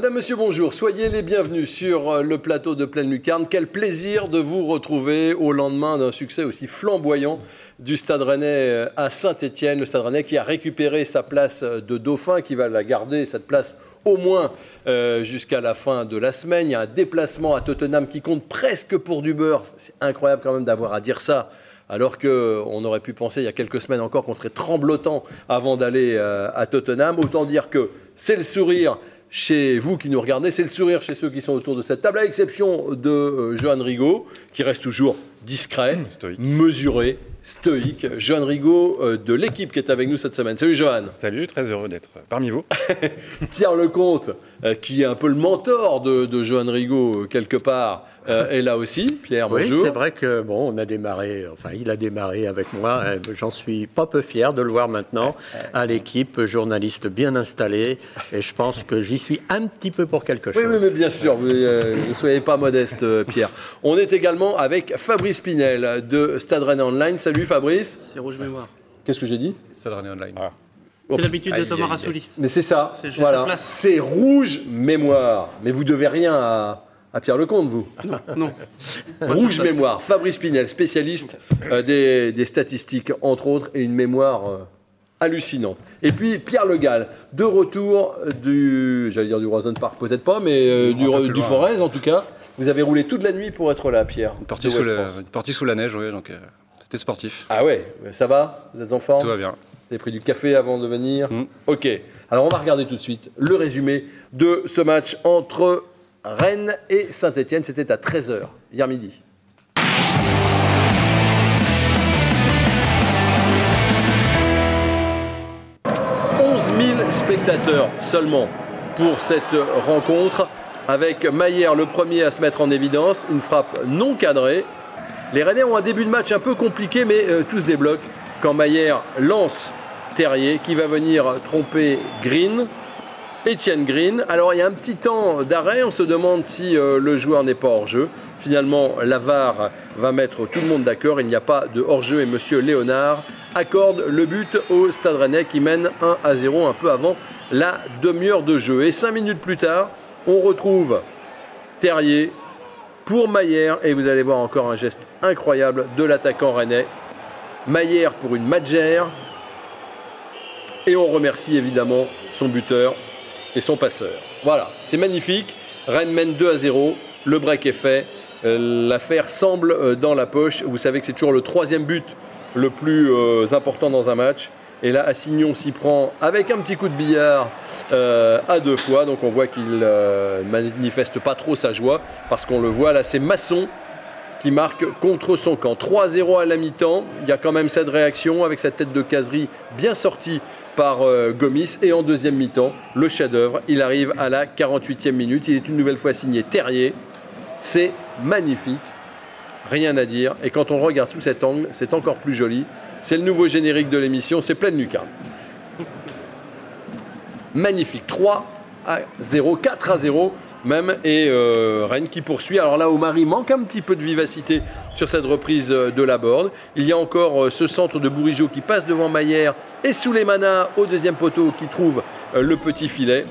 Madame, Monsieur, bonjour. Soyez les bienvenus sur euh, le plateau de Pleine Lucarne. Quel plaisir de vous retrouver au lendemain d'un succès aussi flamboyant du Stade Rennais euh, à Saint-Étienne. Le Stade Rennais qui a récupéré sa place euh, de dauphin, qui va la garder, cette place au moins jusqu'à la fin de la semaine. Il y a un déplacement à Tottenham qui compte presque pour du beurre. C'est incroyable quand même d'avoir à dire ça. Alors qu'on aurait pu penser il y a quelques semaines encore qu'on serait tremblotant avant d'aller à Tottenham. Autant dire que c'est le sourire chez vous qui nous regardez, c'est le sourire chez ceux qui sont autour de cette table, à l'exception de euh, Johan Rigaud, qui reste toujours discret, mesuré, stoïque. Johan Rigaud euh, de l'équipe qui est avec nous cette semaine. Salut Johan. Salut, très heureux d'être parmi vous. Pierre Lecomte, euh, qui est un peu le mentor de, de Johan Rigaud quelque part, euh, est là aussi. Pierre, bonjour. Oui, c'est vrai que bon, on a démarré, enfin, il a démarré avec moi. J'en suis pas peu fier de le voir maintenant à l'équipe, journaliste bien installé. Et je pense que j'y suis un petit peu pour quelque chose. Oui, oui mais bien sûr, ne soyez pas modeste, Pierre. On est également avec Fabrice Pinel de Stade Rennais Online. Salut Fabrice. C'est Rouge Mémoire. Qu'est-ce que j'ai dit? Stade Rennais Online. C'est l'habitude de Thomas Rassouli. Mais c'est ça. Voilà. C'est Rouge Mémoire. Mais vous devez rien à, Pierre Lecomte, vous Non. non. Rouge Mémoire. Fabrice Pinel, spécialiste euh, des, statistiques, entre autres, et une mémoire. Euh, hallucinante. Et puis Pierre Le Gall, de retour du, j'allais dire du Roison Park, peut-être pas, mais euh, du, du Forez en tout cas. Vous avez roulé toute la nuit pour être là, Pierre. Une partie, sous la, partie sous la, neige, oui, donc c'était sportif. Ah ouais, ça va Vous êtes en forme? Tout va bien. Vous avez pris du café avant de venir mm. Ok. Alors on va regarder tout de suite le résumé de ce match entre Rennes et Saint-Etienne. C'était à 13h, hier midi. 11 000 spectateurs seulement pour cette rencontre, avec Maillère le premier à se mettre en évidence, une frappe non cadrée. Les Rennais ont un début de match un peu compliqué, mais euh, tout se débloque quand Maillère lance Terrier qui va venir tromper Green. Etienne Green. Alors il y a un petit temps d'arrêt, on se demande si euh, le joueur n'est pas hors jeu. Finalement, Lavar va mettre tout le monde d'accord, il n'y a pas de hors jeu et Monsieur Léonard accorde le but au Stade Rennais qui mène 1 à 0 un peu avant la demi-heure de jeu. Et cinq minutes plus tard, on retrouve Terrier pour Maillère et vous allez voir encore un geste incroyable de l'attaquant rennais. Maillère pour une Magère et on remercie évidemment son buteur et son passeur. Voilà, c'est magnifique. Rennes mène 2 à 0. Le break est fait. Euh, l'affaire semble euh, dans la poche. Vous savez que c'est toujours le troisième but le plus euh, important dans un match. Et là, Assignon s'y prend avec un petit coup de billard à deux fois. Donc on voit qu'il ne manifeste pas trop sa joie parce qu'on le voit là, c'est Masson qui marque contre son camp. 3-0 à la mi-temps. Il y a quand même cette réaction avec cette tête de caserie bien sortie par euh, Gomis. Et en deuxième mi-temps, le chef-d'œuvre, il arrive à la 48e minute. Il est une nouvelle fois signé Terrier. C'est magnifique, rien à dire. Et quand on regarde sous cet angle, c'est encore plus joli. C'est le nouveau générique de l'émission, c'est pleine lucarne. Magnifique, 3 à 0, 4 à 0 même, et euh, Rennes qui poursuit. Alors là, Omari manque un petit peu de vivacité sur cette reprise euh, de la board. Il y a encore euh, ce centre de Bourigeau qui passe devant Maillère et Souleymana au deuxième poteau qui trouve le petit filet.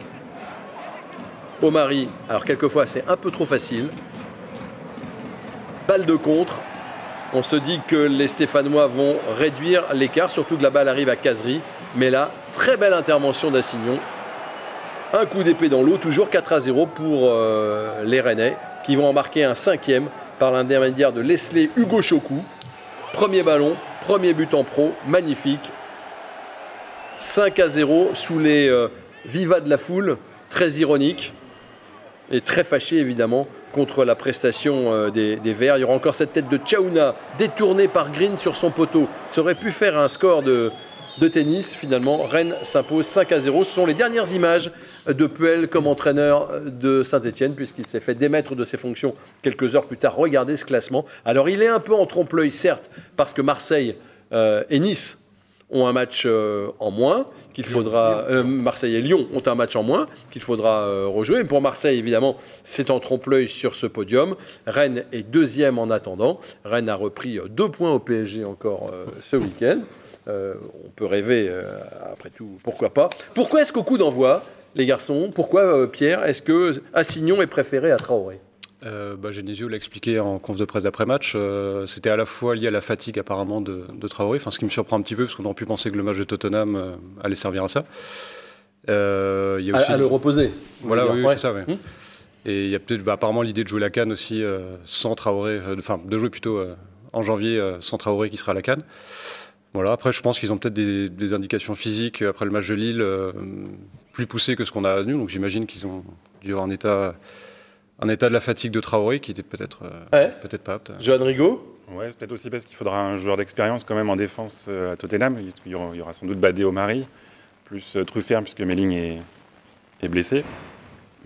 Omari, alors quelquefois c'est un peu trop facile. Balle de contre. On se dit que les Stéphanois vont réduire l'écart, surtout que la balle arrive à Casery. Mais là, très belle intervention d'Assignon un coup d'épée dans l'eau, toujours 4 à 0 pour euh, les Rennais, qui vont en marquer un cinquième par l'intermédiaire de Leslie Hugo Chokou. Premier ballon, premier but en pro, magnifique. 5 à 0 sous les euh, vivas de la foule, très ironique et très fâché évidemment contre la prestation euh, des, Verts. Il y aura encore cette tête de Chaouna détournée par Green sur son poteau. Ça aurait pu faire un score de, de tennis. Finalement, Rennes s'impose 5 à 0. Ce sont les dernières images de Puel comme entraîneur de Saint-Etienne, puisqu'il s'est fait démettre de ses fonctions quelques heures plus tard. Regardez ce classement. Alors, il est un peu en trompe-l'œil, certes, parce que Marseille euh, et Nice ont un match euh, en moins qu'il faudra euh, Marseille et Lyon ont un match en moins qu'il faudra rejouer. Mais pour Marseille, évidemment, c'est en trompe-l'œil sur ce podium. Rennes est deuxième en attendant. Rennes a repris deux points au PSG encore ce week-end. Euh, on peut rêver, euh, après tout, pourquoi pas. Pourquoi est-ce qu'au coup d'envoi, les garçons, pourquoi, euh, Pierre, est-ce que Assignon est préféré à Traoré? Bah, Genesio l'a expliqué en conf de presse d'après-match. C'était à la fois lié à la fatigue apparemment de, de Traoré, enfin, ce qui me surprend un petit peu parce qu'on aurait pu penser que le match de Tottenham allait servir à ça. Il y a aussi à le reposer. Voilà, oui, Ouais. c'est ça. ouais. Hum. Et il y a peut-être bah, apparemment l'idée de jouer la Cannes aussi sans Traoré, enfin de jouer plutôt en janvier sans Traoré qui sera à la Cannes. Voilà, après je pense qu'ils ont peut-être des, des indications physiques après le match de Lille euh, plus poussées que ce qu'on a nous, donc j'imagine qu'ils ont dû avoir un état, un état de la fatigue de Traoré qui était peut-être euh, Ouais. peut-être pas apte. Johan Rigaud Ouais, c'est peut-être aussi parce qu'il faudra un joueur d'expérience quand même en défense euh, à Tottenham. Il y aura, il y aura sans doute Badé Omari, plus euh, Truffert puisque Melling est, est blessé.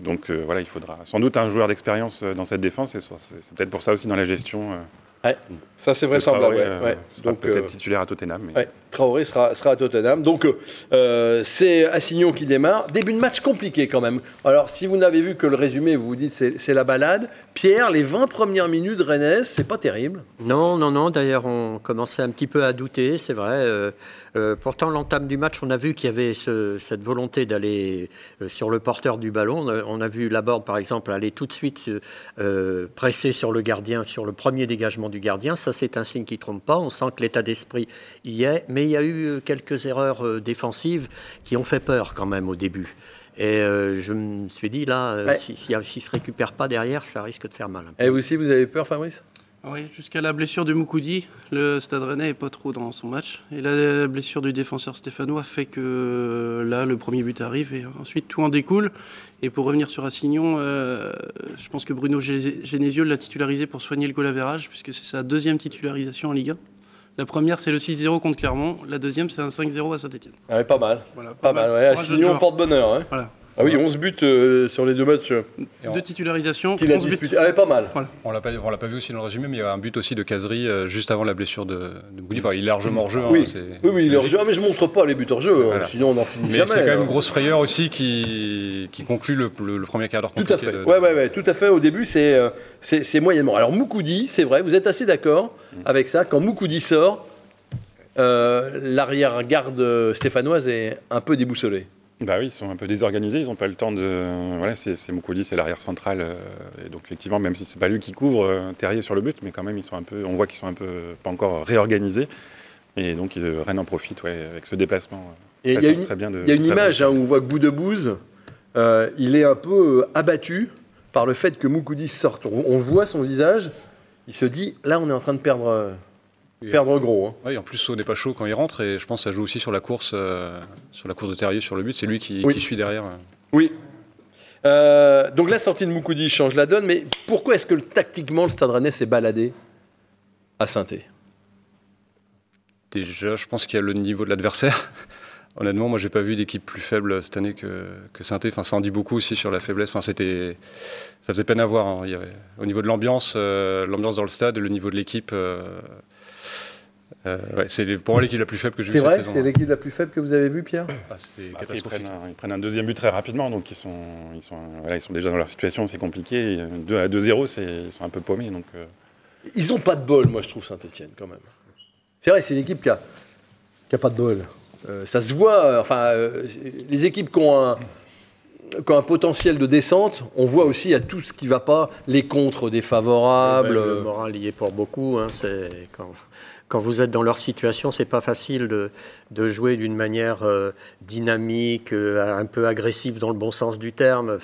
Donc euh, voilà, il faudra sans doute un joueur d'expérience dans cette défense et c'est c'est peut-être pour ça aussi dans la gestion. Euh, Ça, c'est vraisemblable. Ouais, euh, ouais. Donc, peut-être euh, titulaire à Tottenham. mais- Ouais, Traoré sera, sera à Tottenham. Donc, euh, c'est Assignon qui démarre. Début de match compliqué quand même. Alors, si vous n'avez vu que le résumé, vous vous dites c'est c'est la balade. Pierre, les 20 premières minutes Rennes, c'est pas terrible. Non, non, non. D'ailleurs, on commençait un petit peu à douter, c'est vrai. Euh, euh, pourtant, l'entame du match, on a vu qu'il y avait ce- cette volonté d'aller euh, sur le porteur du ballon. On a, vu Laborde, par exemple, aller tout de suite euh, presser sur le gardien, sur le premier dégagement du gardien. Ça, c'est un signe qui ne trompe pas. On sent que l'état d'esprit y est. Mais il y a eu euh, quelques erreurs euh, défensives qui ont fait peur quand même au début. Et euh, je me suis dit, là, Ouais. si- si- s'il ne se récupère pas derrière, ça risque de faire mal. Et vous aussi, vous avez peur, Fabrice? Oui, jusqu'à la blessure de Moukoudi, le Stade Rennais n'est pas trop dans son match. Et la blessure du défenseur stéphanois fait que là, le premier but arrive et ensuite tout en découle. Et pour revenir sur Assignon, euh, je pense que Bruno Genesio l'a titularisé pour soigner le goal average, puisque c'est sa deuxième titularisation en Ligue 1. La première, c'est le 6-0 contre Clermont. La deuxième, c'est un 5-0 à Saint-Etienne. ah, ouais, Pas mal. Voilà, Pas mal, ouais. Assignon porte-bonheur. hein. Voilà. Ah oui, 11 buts euh, sur les deux matchs euh, Deux titularisations, qu'il a 11 buts. Ah, pas mal. On l'a pas, on l'a pas vu aussi dans le résumé, mais il y a un but aussi de Casery euh, juste avant la blessure de, de Moukoudi. Enfin, il est largement hors jeu. hein, Oui, oui, il est hors logique. jeu. Ah, mais je montre pas les buts hors jeu, hein, sinon on n'en finit Mais jamais. c'est quand même hein. une grosse frayeur aussi qui, qui conclut le, le- le premier quart d'heure Tout à fait. de- Ouais, ouais, ouais, tout à fait. Au début, c'est euh, c'est moyennement. Alors Moukoudi, c'est vrai, vous êtes assez d'accord avec ça. Quand Moukoudi sort, euh, l'arrière-garde stéphanoise est un peu déboussolée. Bah oui, ils sont un peu désorganisés, ils n'ont pas le temps de. Voilà, c'est Moukoudi, c'est l'arrière central. euh, et donc, effectivement, même si c'est pas lui qui couvre euh, Terrier sur le but, mais quand même, ils sont un peu, on voit qu'ils sont un peu pas encore réorganisés. Et donc, Rennes en profite ouais, avec ce déplacement. Il y, a une- très bien de- il y a une très image hein, où on voit que Boudebouze, euh, il est un peu euh, abattu par le fait que Moukoudi sorte. On, on voit son visage, il se dit là, on est en train de perdre, euh. Perdre gros. hein. Oui, en plus, Sau n'est pas chaud quand il rentre, et je pense que ça joue aussi sur la course, euh, sur la course de Terrier sur le but. C'est lui qui, Oui. qui suit derrière. Oui. Euh, donc la sortie de Moukoudi change la donne, mais pourquoi est-ce que tactiquement le Stade Rennais s'est baladé à saint Déjà, je pense qu'il y a le niveau de l'adversaire. Honnêtement, moi, j'ai pas vu d'équipe plus faible cette année que, que saint Enfin, ça en dit beaucoup aussi sur la faiblesse. Enfin, c'était, ça faisait peine à voir. hein. Il y avait, au niveau de l'ambiance, euh, l'ambiance dans le stade, et le niveau de l'équipe. euh, euh, ouais, c'est pour moi l'équipe la plus faible que j'ai C'est vue vrai cette C'est l'équipe la plus faible que vous avez vue, Pierre? Ah, c'était Après, ils, catastrophique. prennent un, ils prennent un deuxième but très rapidement, donc ils sont, ils sont, voilà, ils sont déjà dans leur situation, c'est compliqué. Et 2 à 2-0, c'est- ils sont un peu paumés. Donc, euh, Ils ont pas de bol, moi je trouve Saint-Etienne quand même. C'est vrai, c'est une équipe qui a, qui a pas de bol. Euh, ça se voit, enfin, euh, les équipes qui ont, un, potentiel de descente, on voit aussi à tout ce qui va pas, les contres défavorables. Ben, Le moral y est pour beaucoup. hein, c'est quand, quand vous êtes dans leur situation, c'est pas facile de, de jouer d'une manière euh, dynamique, euh, un peu agressive dans le bon sens du terme.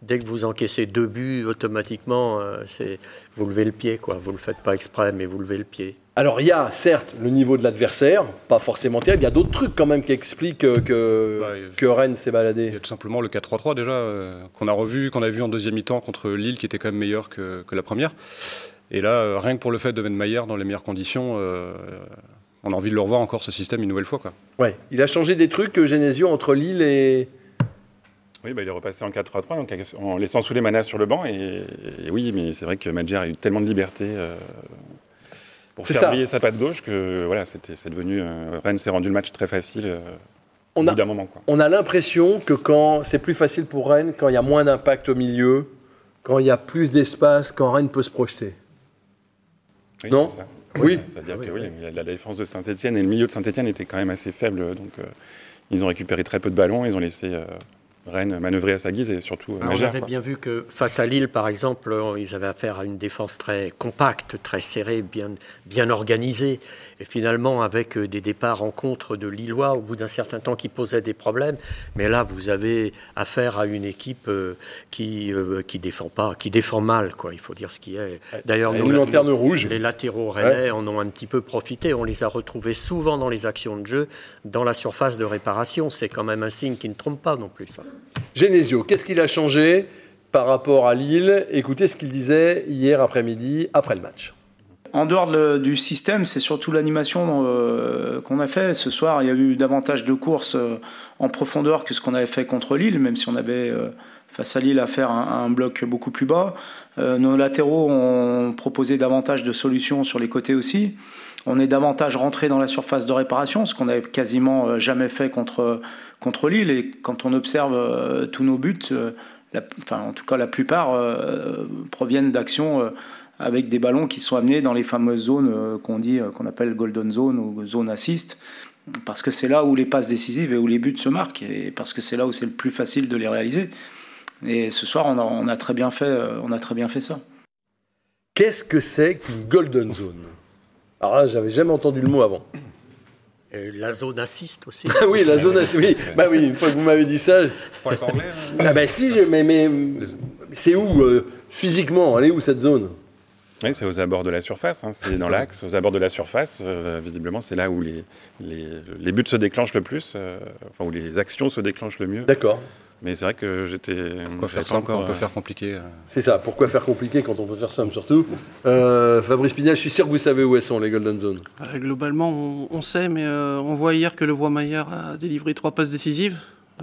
Dès que vous encaissez deux buts, automatiquement, euh, c'est vous levez le pied, quoi. Vous le faites pas exprès, mais vous levez le pied. Alors il y a certes le niveau de l'adversaire, pas forcément terrible, il y a d'autres trucs quand même qui expliquent que, Bah, a- que Rennes s'est Il y baladé. a tout simplement le 4-3-3 déjà, euh, qu'on a revu, qu'on a vu en deuxième mi-temps contre Lille, qui était quand même meilleur que, que la première. Et là, euh, rien que pour le fait de mettre Maillard dans les meilleures conditions, euh, on a envie de le revoir encore ce système une nouvelle fois. Quoi. Ouais, il a changé des trucs, euh, Genesio, entre Lille et... oui, bah, il est repassé en 4-3-3, donc en laissant sous les manas sur le banc. Et, et oui, mais c'est vrai que Madjer a eu tellement de liberté euh, pour faire briller sa patte gauche que voilà, c'était, c'est devenu. euh, Rennes s'est rendu le match très facile euh, On au a, bout d'un moment. Quoi. on a l'impression que quand c'est plus facile pour Rennes, quand il y a moins d'impact au milieu, quand il y a plus d'espace, quand Rennes peut se projeter. Oui, Non c'est ça. Oui. C'est-à-dire oui, que oui, la, défense de Saint-Etienne et le milieu de Saint-Etienne était quand même assez faible. Donc, euh, ils ont récupéré très peu de ballons. Ils ont laissé euh, Rennes manœuvrer à sa guise et surtout euh, Alors, on Magère, avait quoi. bien vu que face à Lille, par exemple, euh, ils avaient affaire à une défense très compacte, très serrée, bien, bien organisée. Et finalement, avec euh, des départs en contre de Lillois au bout d'un certain temps qui posaient des problèmes. Mais là, vous avez affaire à une équipe qui euh, qui défend pas, qui défend mal, quoi. Il faut dire ce qui est. D'ailleurs, Une nous, lanterne rouge. les latéraux rennais en ont un petit peu profité. On les a retrouvés souvent dans les actions de jeu, dans la surface de réparation. C'est quand même un signe qui ne trompe pas non plus. Ça. Genesio, qu'est-ce qu'il a changé par rapport à Lille? Écoutez ce qu'il disait hier après-midi, après le match. En dehors de- du système, c'est surtout l'animation euh, qu'on a fait. Ce soir, il y a eu davantage de courses euh, en profondeur que ce qu'on avait fait contre Lille, même si on avait euh, face à Lille à faire un, bloc beaucoup plus bas. Nos latéraux ont proposé davantage de solutions sur les côtés aussi. On est davantage rentré dans la surface de réparation, ce qu'on n'avait quasiment euh, jamais fait contre, contre Lille. Et quand on observe euh, tous nos buts, euh, enfin en tout cas la plupart proviennent d'actions avec des ballons qui sont amenés dans les fameuses zones qu'on dit, qu'on appelle golden zone ou zone assist, parce que c'est là où les passes décisives et où les buts se marquent, et parce que c'est là où c'est le plus facile de les réaliser. Et ce soir, on a, on a très bien fait, on a très bien fait ça. Qu'est-ce que c'est qu'une golden zone? Alors là, j'avais jamais entendu le mot avant. Et la zone assiste aussi. Ah oui, la zone, oui, bah oui, une fois que vous m'avez dit ça, pas hein. ah bah si, mais, mais c'est où euh, physiquement Elle est où cette zone? Oui, c'est aux abords de la surface, hein, c'est dans l'axe, aux abords de la surface. euh, visiblement, c'est là où les, les, les buts se déclenchent le plus, euh, enfin où les actions se déclenchent le mieux. D'accord. Mais c'est vrai que j'étais. Quoi j'avais faire simple quand on peut faire compliqué. euh. C'est ça. Pourquoi faire compliqué quand on peut faire simple surtout Euh, Fabrice Pinel, je suis sûr que vous savez où elles sont les golden zones. Euh, globalement, on, on sait, mais euh, on voit hier que le Maillard a délivré trois passes décisives,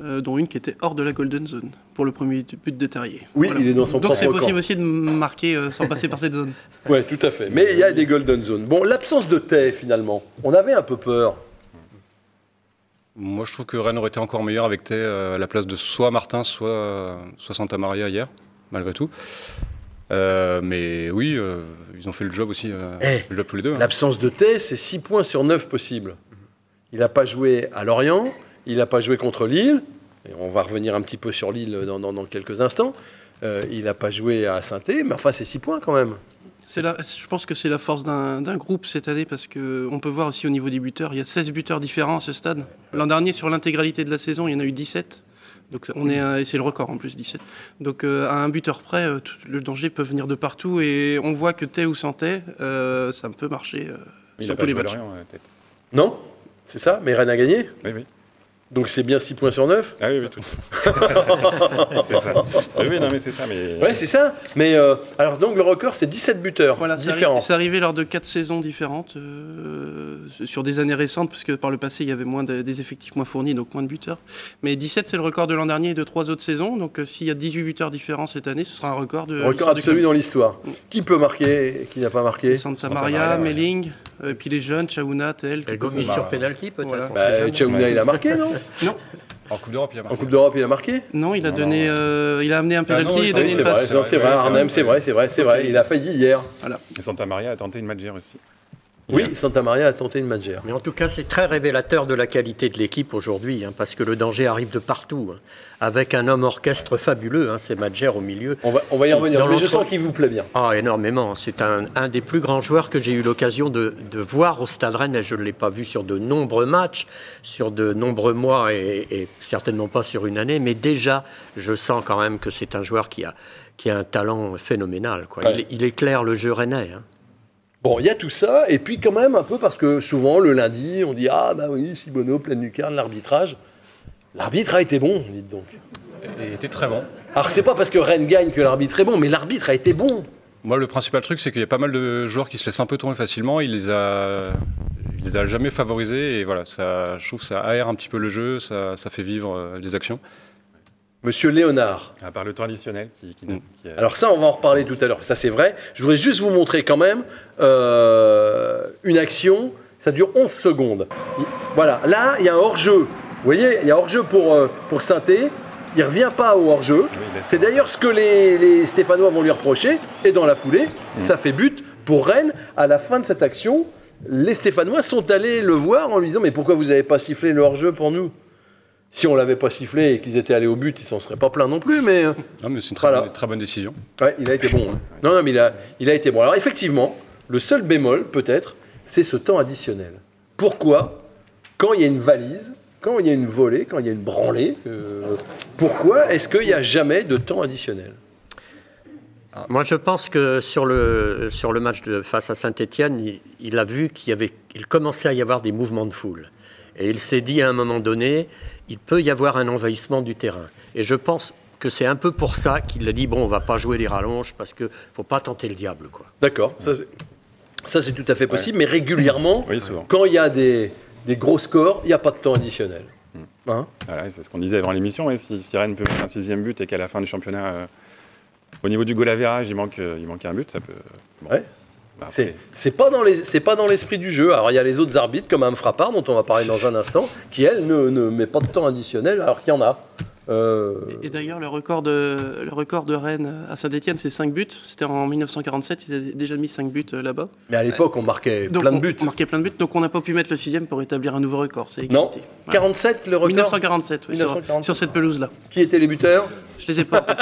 euh, dont une qui était hors de la golden zone pour le premier but de Terrier. Oui, il est dans son Donc c'est possible camp. aussi de marquer euh, sans passer par cette zone. Ouais, tout à fait. Mais il y a des golden zones. Bon, l'absence de Tay finalement, on avait un peu peur. Moi, je trouve que Rennes aurait été encore meilleur avec Tay euh, à la place de soit Martin, soit, euh, soit Santa Maria hier, malgré tout. Euh, mais oui, euh, ils ont fait le job aussi. Eh, le job tous les deux. hein. L'absence de Tay, c'est 6 points sur 9 possibles. Il n'a pas joué à Lorient, il n'a pas joué contre Lille, et on va revenir un petit peu sur Lille dans, dans- dans quelques instants. Il n'a pas joué à saint mais enfin, c'est 6 points quand même. C'est la- je pense que c'est la force d'un d'un groupe cette année parce qu'on peut voir aussi au niveau des buteurs, il y a 16 buteurs différents à ce stade. L'an dernier, sur l'intégralité de la saison, il y en a eu 17. Donc on est à- et c'est le record en plus 17. Donc euh, à un buteur près, euh, tout- le danger peut venir de partout et on voit que Tay ou sans Tay, euh, ça peut marcher euh, Il sur a tous pas les matchs. Peut-être. Non C'est ça Mais Rennes a gagné Oui, oui. Donc c'est bien 6 points sur 9 Ah oui, oui, tout. c'est ça. Oui, oui, non, mais c'est ça. Mais Ouais, c'est ça. Mais euh, alors, donc le record, c'est 17 buteurs Voilà, différents. c'est arrivé lors de quatre saisons différentes, euh, sur des années récentes, parce que par le passé, il y avait moins de- des effectifs moins fournis, donc moins de buteurs. Mais 17, c'est le record de l'an dernier et de trois autres saisons. Donc euh, s'il y a 18 buteurs différents cette année, ce sera un record de Record absolu dans l'histoire. Qui peut marquer et qui n'a pas marqué? Santa Santa Maria, Maria, ouais. Melling, euh, puis les jeunes, Chaouna, Tel. peuvent- gomis sur penalty peut-être. Voilà. bah. Chaouna, il a marqué, non Non, En Coupe d'Europe, il a En marqué. Coupe d'Europe, il a marqué non, il a Non, donné, non. euh, il a amené un Ah non, penalty et donné une vrai, passe. non, c'est vrai, Arnhem, c'est c'est vrai. vrai, c'est vrai, c'est vrai. Il a failli hier. Et Santa Maria a tenté une Madjer aussi. Oui, Santa Maria a tenté une Madjer. Mais en tout cas, c'est très révélateur de la qualité de l'équipe aujourd'hui, hein, parce que le danger arrive de partout, hein, avec un homme orchestre fabuleux, hein, c'est Madjer au milieu. On va, on va y revenir, mais je sens qu'il vous plaît bien. Ah, énormément. C'est un, un des plus grands joueurs que j'ai eu l'occasion de, de voir au Stade Rennes. Et je ne l'ai pas vu sur de nombreux matchs, sur de nombreux mois et, et certainement pas sur une année. Mais déjà, je sens quand même que c'est un joueur qui a, qui a un talent phénoménal. Quoi. Ouais. Il, il éclaire le jeu rennais. Bon, il y a tout ça, et puis quand même un peu parce que souvent le lundi, on dit Ah, bah oui, Sibono, pleine lucarne, l'arbitrage. L'arbitre a été bon, dites donc. Il était très bon. Alors, c'est pas parce que Rennes gagne que l'arbitre est bon, mais l'arbitre a été bon. Moi, le principal truc, c'est qu'il y a pas mal de joueurs qui se laissent un peu tourner facilement. Il les a, il les a jamais favorisés. Et voilà, ça, je trouve que ça aère un petit peu le jeu, ça, ça fait vivre euh, les actions. Monsieur Léonard. À part le temps additionnel qui, qui, Mm. qui a- Alors ça, on va en reparler tout à l'heure. Ça, c'est vrai. Je voudrais juste vous montrer quand même euh, une action. Ça dure 11 secondes. Il- Voilà. Là, il y a un hors-jeu. Vous voyez, il y a hors-jeu pour, euh, pour Sainté. Il revient pas au hors-jeu. Oui, C'est d'ailleurs ce que les, les Stéphanois vont lui reprocher. Et dans la foulée, ça fait but Pour Rennes, à la fin de cette action, les Stéphanois sont allés le voir en lui disant Mais pourquoi vous n'avez pas sifflé le hors-jeu pour nous? Si on l'avait pas sifflé et qu'ils étaient allés au but, ils s'en seraient pas plaints non plus. Mais, euh, Non, mais c'est une très, Voilà. bonne, très bonne décision. ouais, il a été bon. hein. Non, non, mais il a, il a été bon. Alors effectivement, le seul bémol, peut-être, c'est ce temps additionnel. Pourquoi, quand il y a une valise, quand il y a une volée, quand il y a une branlée, euh, pourquoi est-ce qu'il n'y a jamais de temps additionnel? Moi, je pense que sur le, sur le match de, face à Saint-Etienne, il, il a vu qu'il y avait, il commençait à y avoir des mouvements de foule. Et il s'est dit à un moment donné, il peut y avoir un envahissement du terrain. Et je pense que c'est un peu pour ça qu'il a dit bon, on va pas jouer les rallonges parce que faut pas tenter le diable, quoi. D'accord, ça c'est, ça, c'est tout à fait possible, mais régulièrement, Oui, quand il y a des, des gros scores, il n'y a pas de temps additionnel. Hein Voilà, c'est ce qu'on disait avant l'émission. si, si Rennes peut mettre un sixième but et qu'à la fin du championnat, euh, au niveau du goal average, il manque, euh, il manque un but, ça peut. bon. Ouais. C'est, c'est pas dans les, c'est pas dans l'esprit du jeu. Alors il y a les autres arbitres comme Am Frappard dont on va parler dans un instant, qui elle ne, ne met pas de temps additionnel alors qu'il y en a. Euh, Et, et d'ailleurs, le record de, le record de Rennes à Saint-Etienne, c'est 5 buts. C'était en 1947, ils avaient déjà mis 5 buts euh, là-bas. mais à l'époque on marquait Donc, plein de buts. On marquait plein de buts, donc on n'a pas pu mettre le sixième pour établir un nouveau record. C'est Non. Voilà. 47 le record. 1947, oui, sur- 1947. Sur, cette pelouse-là. Qui étaient les buteurs Je les ai pas.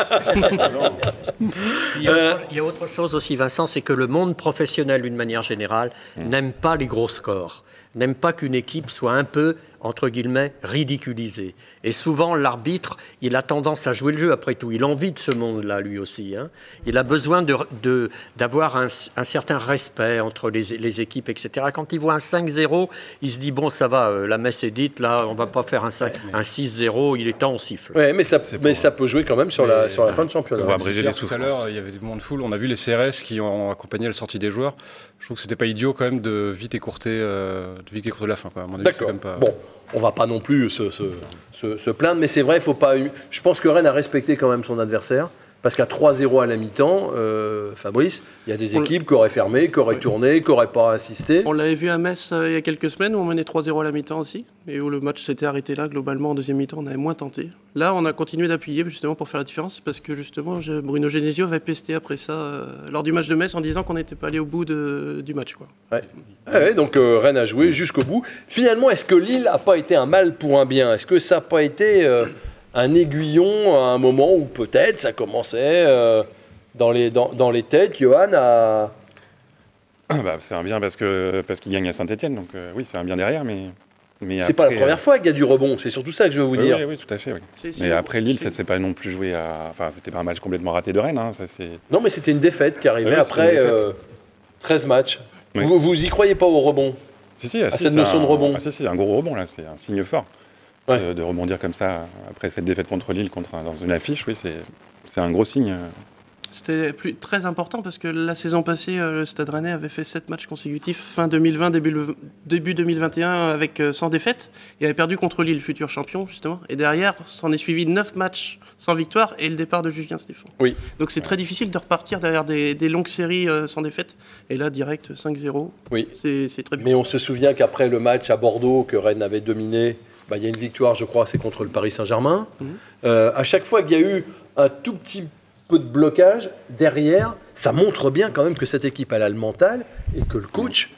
Il y, a Euh, il y a autre chose aussi, Vincent, c'est que le monde professionnel, d'une manière générale, n'aime pas les gros scores, n'aime pas qu'une équipe soit un peu, entre guillemets, ridiculisée. Et souvent, l'arbitre, il a tendance à jouer le jeu, après tout. Il a envie de ce monde-là, lui aussi. hein. Il a besoin de- de- d'avoir un, un certain respect entre les, les équipes, etc. Quand il voit un 5-0, il se dit, bon, ça va, euh, la messe est dite, là, on va pas faire un, 5 un 6-0, il est temps, on siffle. Ouais, mais ça, mais peut jouer quand même sur la, Mais- sur la fin de championnat. On va abréger les tout à l'heure, il y avait des moments de foule. On a vu les CRS qui ont accompagné la sortie des joueurs. Je trouve que c'était pas idiot quand même de vite écourter, euh, de vite écourter la fin. Quoi. À mon avis, c'est D'accord. quand même pas- Bon, on va pas non plus se, se- se- se plaindre, mais c'est vrai, faut pas. Je pense que Rennes a respecté quand même son adversaire. Parce qu'à 3-0 à la mi-temps, euh, Fabrice, il y a des équipes qui auraient fermé, qui auraient tourné, qui n'auraient pas insisté. On l'avait vu à Metz euh, il y a quelques semaines où on menait 3-0 à la mi-temps aussi, et où le match s'était arrêté là. Globalement, en deuxième mi-temps, on avait moins tenté. Là, on a continué d'appuyer justement pour faire la différence, parce que justement, Bruno Genesio avait pesté après ça euh, lors du match de Metz en disant qu'on n'était pas allé au bout de- du match. Quoi. Ouais. Ouais, ouais, donc Rennes a joué jusqu'au bout. Finalement, est-ce que Lille n'a pas été un mal pour un bien? Est-ce que ça n'a pas été un aiguillon à un moment où peut-être ça commençait euh, dans, les, dans, dans les têtes Johan a. bah, c'est un bien parce que parce qu'il gagne à Saint-Etienne, donc euh, oui, c'est un bien derrière, mais. mais C'est pas la première euh, fois qu'il y a du rebond, c'est surtout ça que je veux vous oui, dire. oui, oui, tout à fait. Oui. Mais bon. après Lille, ça s'est pas non plus joué à. Enfin, c'était pas un match complètement raté de Rennes. Hein, ça c'est. Non, mais c'était une défaite qui arrivait Oui, après une défaite. euh, 13 matchs. Oui. Vous, vous y croyez pas au rebond? Si, si, ah, si, cette notion un- de rebond. Ah, si, si, un gros rebond là, c'est un signe fort Ouais. de, de rebondir comme ça après cette défaite contre Lille, contre dans une affiche. Oui, c'est c'est un gros signe. C'était plus, très important parce que la saison passée, euh, le Stade Rennais avait fait 7 matchs consécutifs fin 2020, début, début 2021 avec euh, sans défaite et avait perdu contre Lille, futur champion justement. Et derrière, s'en est suivi 9 matchs sans victoire et le départ de Julien Stéphane. Oui. Donc c'est très difficile de repartir derrière des, des longues séries euh, sans défaite. Et là, direct 5-0, Oui. c'est c'est très bien. Mais on se souvient qu'après le match à Bordeaux que Rennes avait dominé, bah, il y a une victoire, je crois, c'est contre le Paris Saint-Germain. Mhm. Euh, à chaque fois qu'il y a eu un tout petit peu de blocage derrière, ça montre bien quand même que cette équipe elle a le mental et que le coach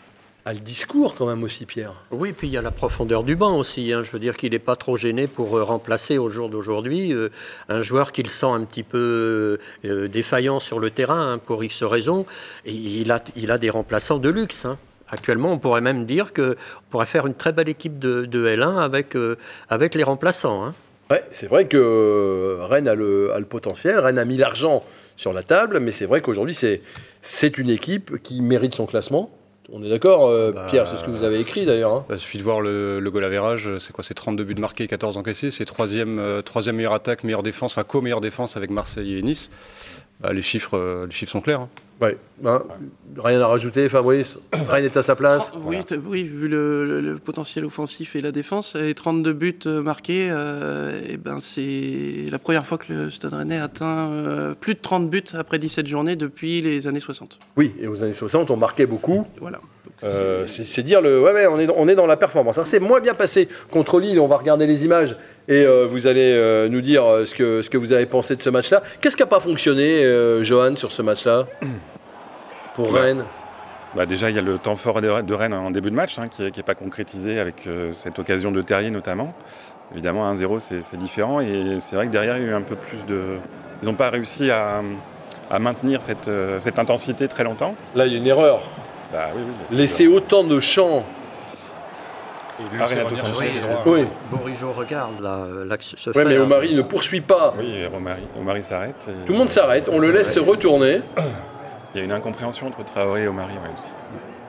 a le discours quand même aussi, Pierre. Oui, puis il y a la profondeur du banc aussi. hein. Je veux dire qu'il n'est pas trop gêné pour euh, remplacer au jour d'aujourd'hui euh, un joueur qu'il sent un petit peu euh, défaillant sur le terrain hein, pour X raisons. Et il, a, il a des remplaçants de luxe. hein. Actuellement, on pourrait même dire qu'on pourrait faire une très belle équipe de, de L1 avec, euh, avec les remplaçants. hein. Ouais, c'est vrai que euh, Rennes a le, a le potentiel, Rennes a mis l'argent sur la table, mais c'est vrai qu'aujourd'hui c'est c'est une équipe qui mérite son classement. On est d'accord, euh, Bah, Pierre, c'est ce que vous avez écrit d'ailleurs. hein. Bah, il suffit de voir le, le goal average, c'est quoi C'est 32 buts marqués, 14 encaissés. C'est troisième, euh, troisième meilleure attaque, meilleure défense, enfin co-meilleure défense avec Marseille et Nice. Bah, les, chiffres, euh, les chiffres sont clairs. hein. Ouais. Hein, rien à rajouter, Fabrice. Rennes est à sa place. Oui, vu le, le- le potentiel offensif et la défense, et 32 buts euh, marqués, euh, et ben c'est la première fois que le Stade Rennais atteint euh, plus de 30 buts après 17 journées depuis les années 60. Oui, et aux années 60, on marquait beaucoup. Voilà. Euh, c'est dire le. Ouais, ouais, on est, dans- on est dans la performance. Alors, c'est moins bien passé contre Lille. On va regarder les images et euh, vous allez euh, nous dire ce que, ce que vous avez pensé de ce match-là. Qu'est-ce qui n'a pas fonctionné, euh, Johan, sur ce match-là Pour Ouais. Rennes bah, déjà, il y a le temps fort de Rennes en début de match, hein, qui n'est pas concrétisé avec euh, cette occasion de Terrier notamment. Évidemment, 1-0, c'est différent. Et c'est vrai que derrière, il y a eu un peu plus de. Ils n'ont pas réussi à, maintenir cette, euh, cette, intensité très longtemps. Là, il y a une erreur. Bah, Laisser autant de champs. Ah, oui, Borijo regarde l'axe se Oui, mais Omari ne poursuit pas. Oui, Omari, s'arrête. Tout le monde s'arrête, on le laisse se retourner. Il y a une incompréhension entre Traoré et Omari aussi.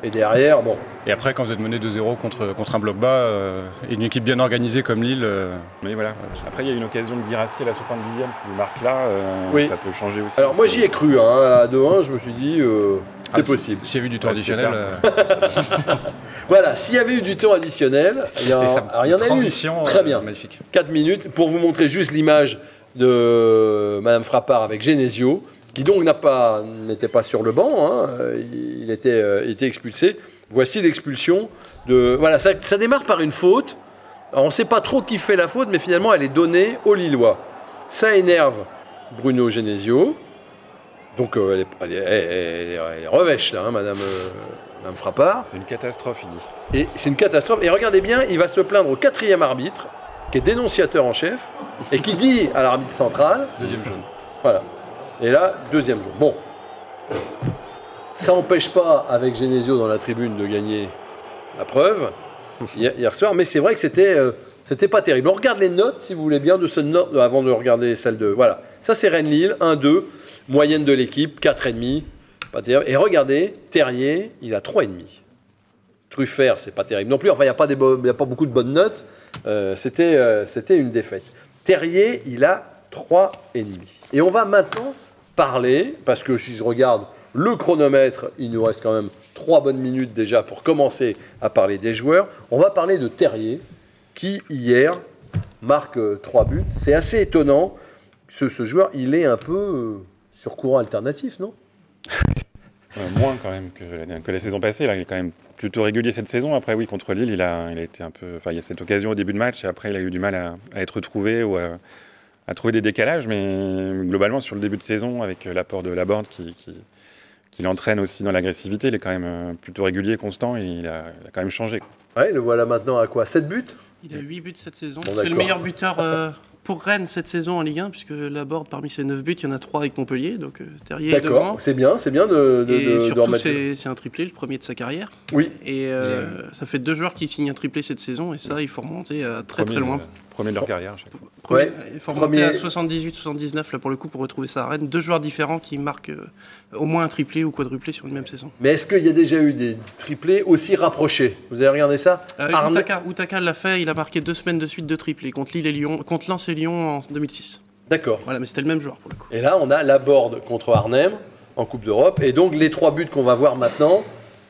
Et derrière, bon. Et après, quand vous êtes mené 2-0 contre, contre un bloc bas, euh, une équipe bien organisée comme Lille. Euh, Mais voilà. Après, il y a une occasion de Girassi à la 70e. S'il marque là, euh, ça peut changer aussi. Alors, moi, j'y ai cru. Hein, à 2-1, je me suis dit, c'est ah, possible. S'il y avait eu du temps additionnel. voilà, s'il y avait eu du temps additionnel, il y, en a eu. Très bien. magnifique. 4 minutes. Pour vous montrer juste l'image de Madame Frappard avec Genesio qui donc n'était pas, sur le banc, hein, il, était, euh, était, expulsé. Voici l'expulsion de. Voilà, ça, démarre par une faute. on ne sait pas trop qui fait la faute, mais finalement, elle est donnée aux Lillois. Ça énerve Bruno Genesio. Donc, euh, elle, est, revêche, là, hein, madame, euh, madame Frappard. C'est une catastrophe, il dit. Et c'est une catastrophe. Et regardez bien, il va se plaindre au quatrième arbitre, qui est dénonciateur en chef, et qui dit à l'arbitre central. Deuxième jaune. Voilà. Et là, deuxième jour. Bon. Ça n'empêche pas, avec Genesio dans la tribune, de gagner la preuve hier soir. Mais c'est vrai que c'était euh, pas terrible. On regarde les notes, si vous voulez bien, de ce note avant de regarder celle de. Voilà. Ça, c'est Rennes-Lille, 1-2. Moyenne de l'équipe, 4,5. Pas terrible. Et regardez, Terrier, il a 3,5. Truffert, c'est pas terrible non plus. Enfin, il n'y a, pas a pas beaucoup de bonnes notes. Euh, c'était, euh, c'était une défaite. Terrier, il a 3,5. Et on va maintenant parler, parce que si je regarde le chronomètre, il nous reste quand même trois bonnes minutes déjà pour commencer à parler des joueurs. On va parler de Terrier, qui hier marque euh, trois buts. C'est assez étonnant. Ce, ce, joueur, il est un peu euh, sur courant alternatif, non? Euh, Moins quand même que, la saison passée. Il est quand même plutôt régulier cette saison. Après, oui, contre Lille, il a, il a été un peu. Enfin, il y a cette occasion au début de match et après, il a eu du mal à, à être trouvé ou à, à trouver des décalages, mais globalement, sur le début de saison, avec euh, l'apport de Laborde qui, qui, qui l'entraîne aussi dans l'agressivité, il est quand même euh, plutôt régulier, constant, et il a, quand même changé. Ouais, le voilà maintenant à quoi? 7 buts? Il a 8 buts cette saison. c'est le meilleur buteur euh, pour Rennes cette saison en Ligue 1, puisque Laborde, parmi ses 9 buts, il y en a 3 avec Montpellier, donc Terrier est devant. c'est bien, c'est bien de, de, et surtout, c'est, un triplé, le premier de sa carrière. Oui. Et ça fait deux joueurs qui signent un triplé cette saison, et ça, il faut remonter très très loin. Premier de leur carrière à chaque fois. Ouais. Il faut remonter à 78-79 là pour le coup pour retrouver ça à Rennes. Deux joueurs différents qui marquent euh, au moins un triplé ou quadruplé sur une même saison. Mais est-ce qu'il y a déjà eu des triplés aussi rapprochés? Vous avez regardé ça? Euh, Utaka, l'a fait, il a marqué deux semaines de suite de triplés contre Lille et Lyon, contre Lens et Lyon en 2006. D'accord. Voilà, mais c'était le même joueur pour le coup. Et là, on a la board contre Arnhem en Coupe d'Europe. Et donc les trois buts qu'on va voir maintenant,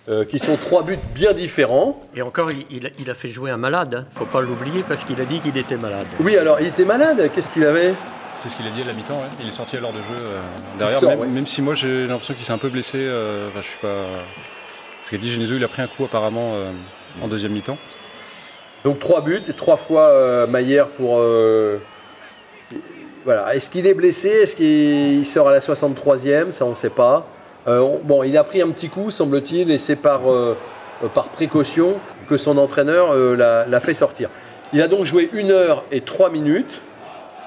euh, qui sont trois buts bien différents. Et encore, il, a fait jouer un malade. Il hein. ne faut pas l'oublier parce qu'il a dit qu'il était malade. Oui, alors il était malade. Qu'est-ce qu'il avait? C'est ce qu'il a dit à la mi-temps. Il est sorti à l'heure de jeu euh, derrière. même, si moi j'ai l'impression qu'il s'est un peu blessé. Euh, je suis pas. Ce qu'a dit Genesio, il a pris un coup apparemment en deuxième mi-temps. Donc trois buts et trois fois Maillère pour. Voilà. Est-ce qu'il est blessé? Est-ce qu'il sort à la 63e Ça, on ne sait pas. Euh, bon, il a pris un petit coup, semble-t-il, et c'est par, euh, euh, par précaution que son entraîneur l'a fait sortir. Il a donc joué une heure et trois minutes.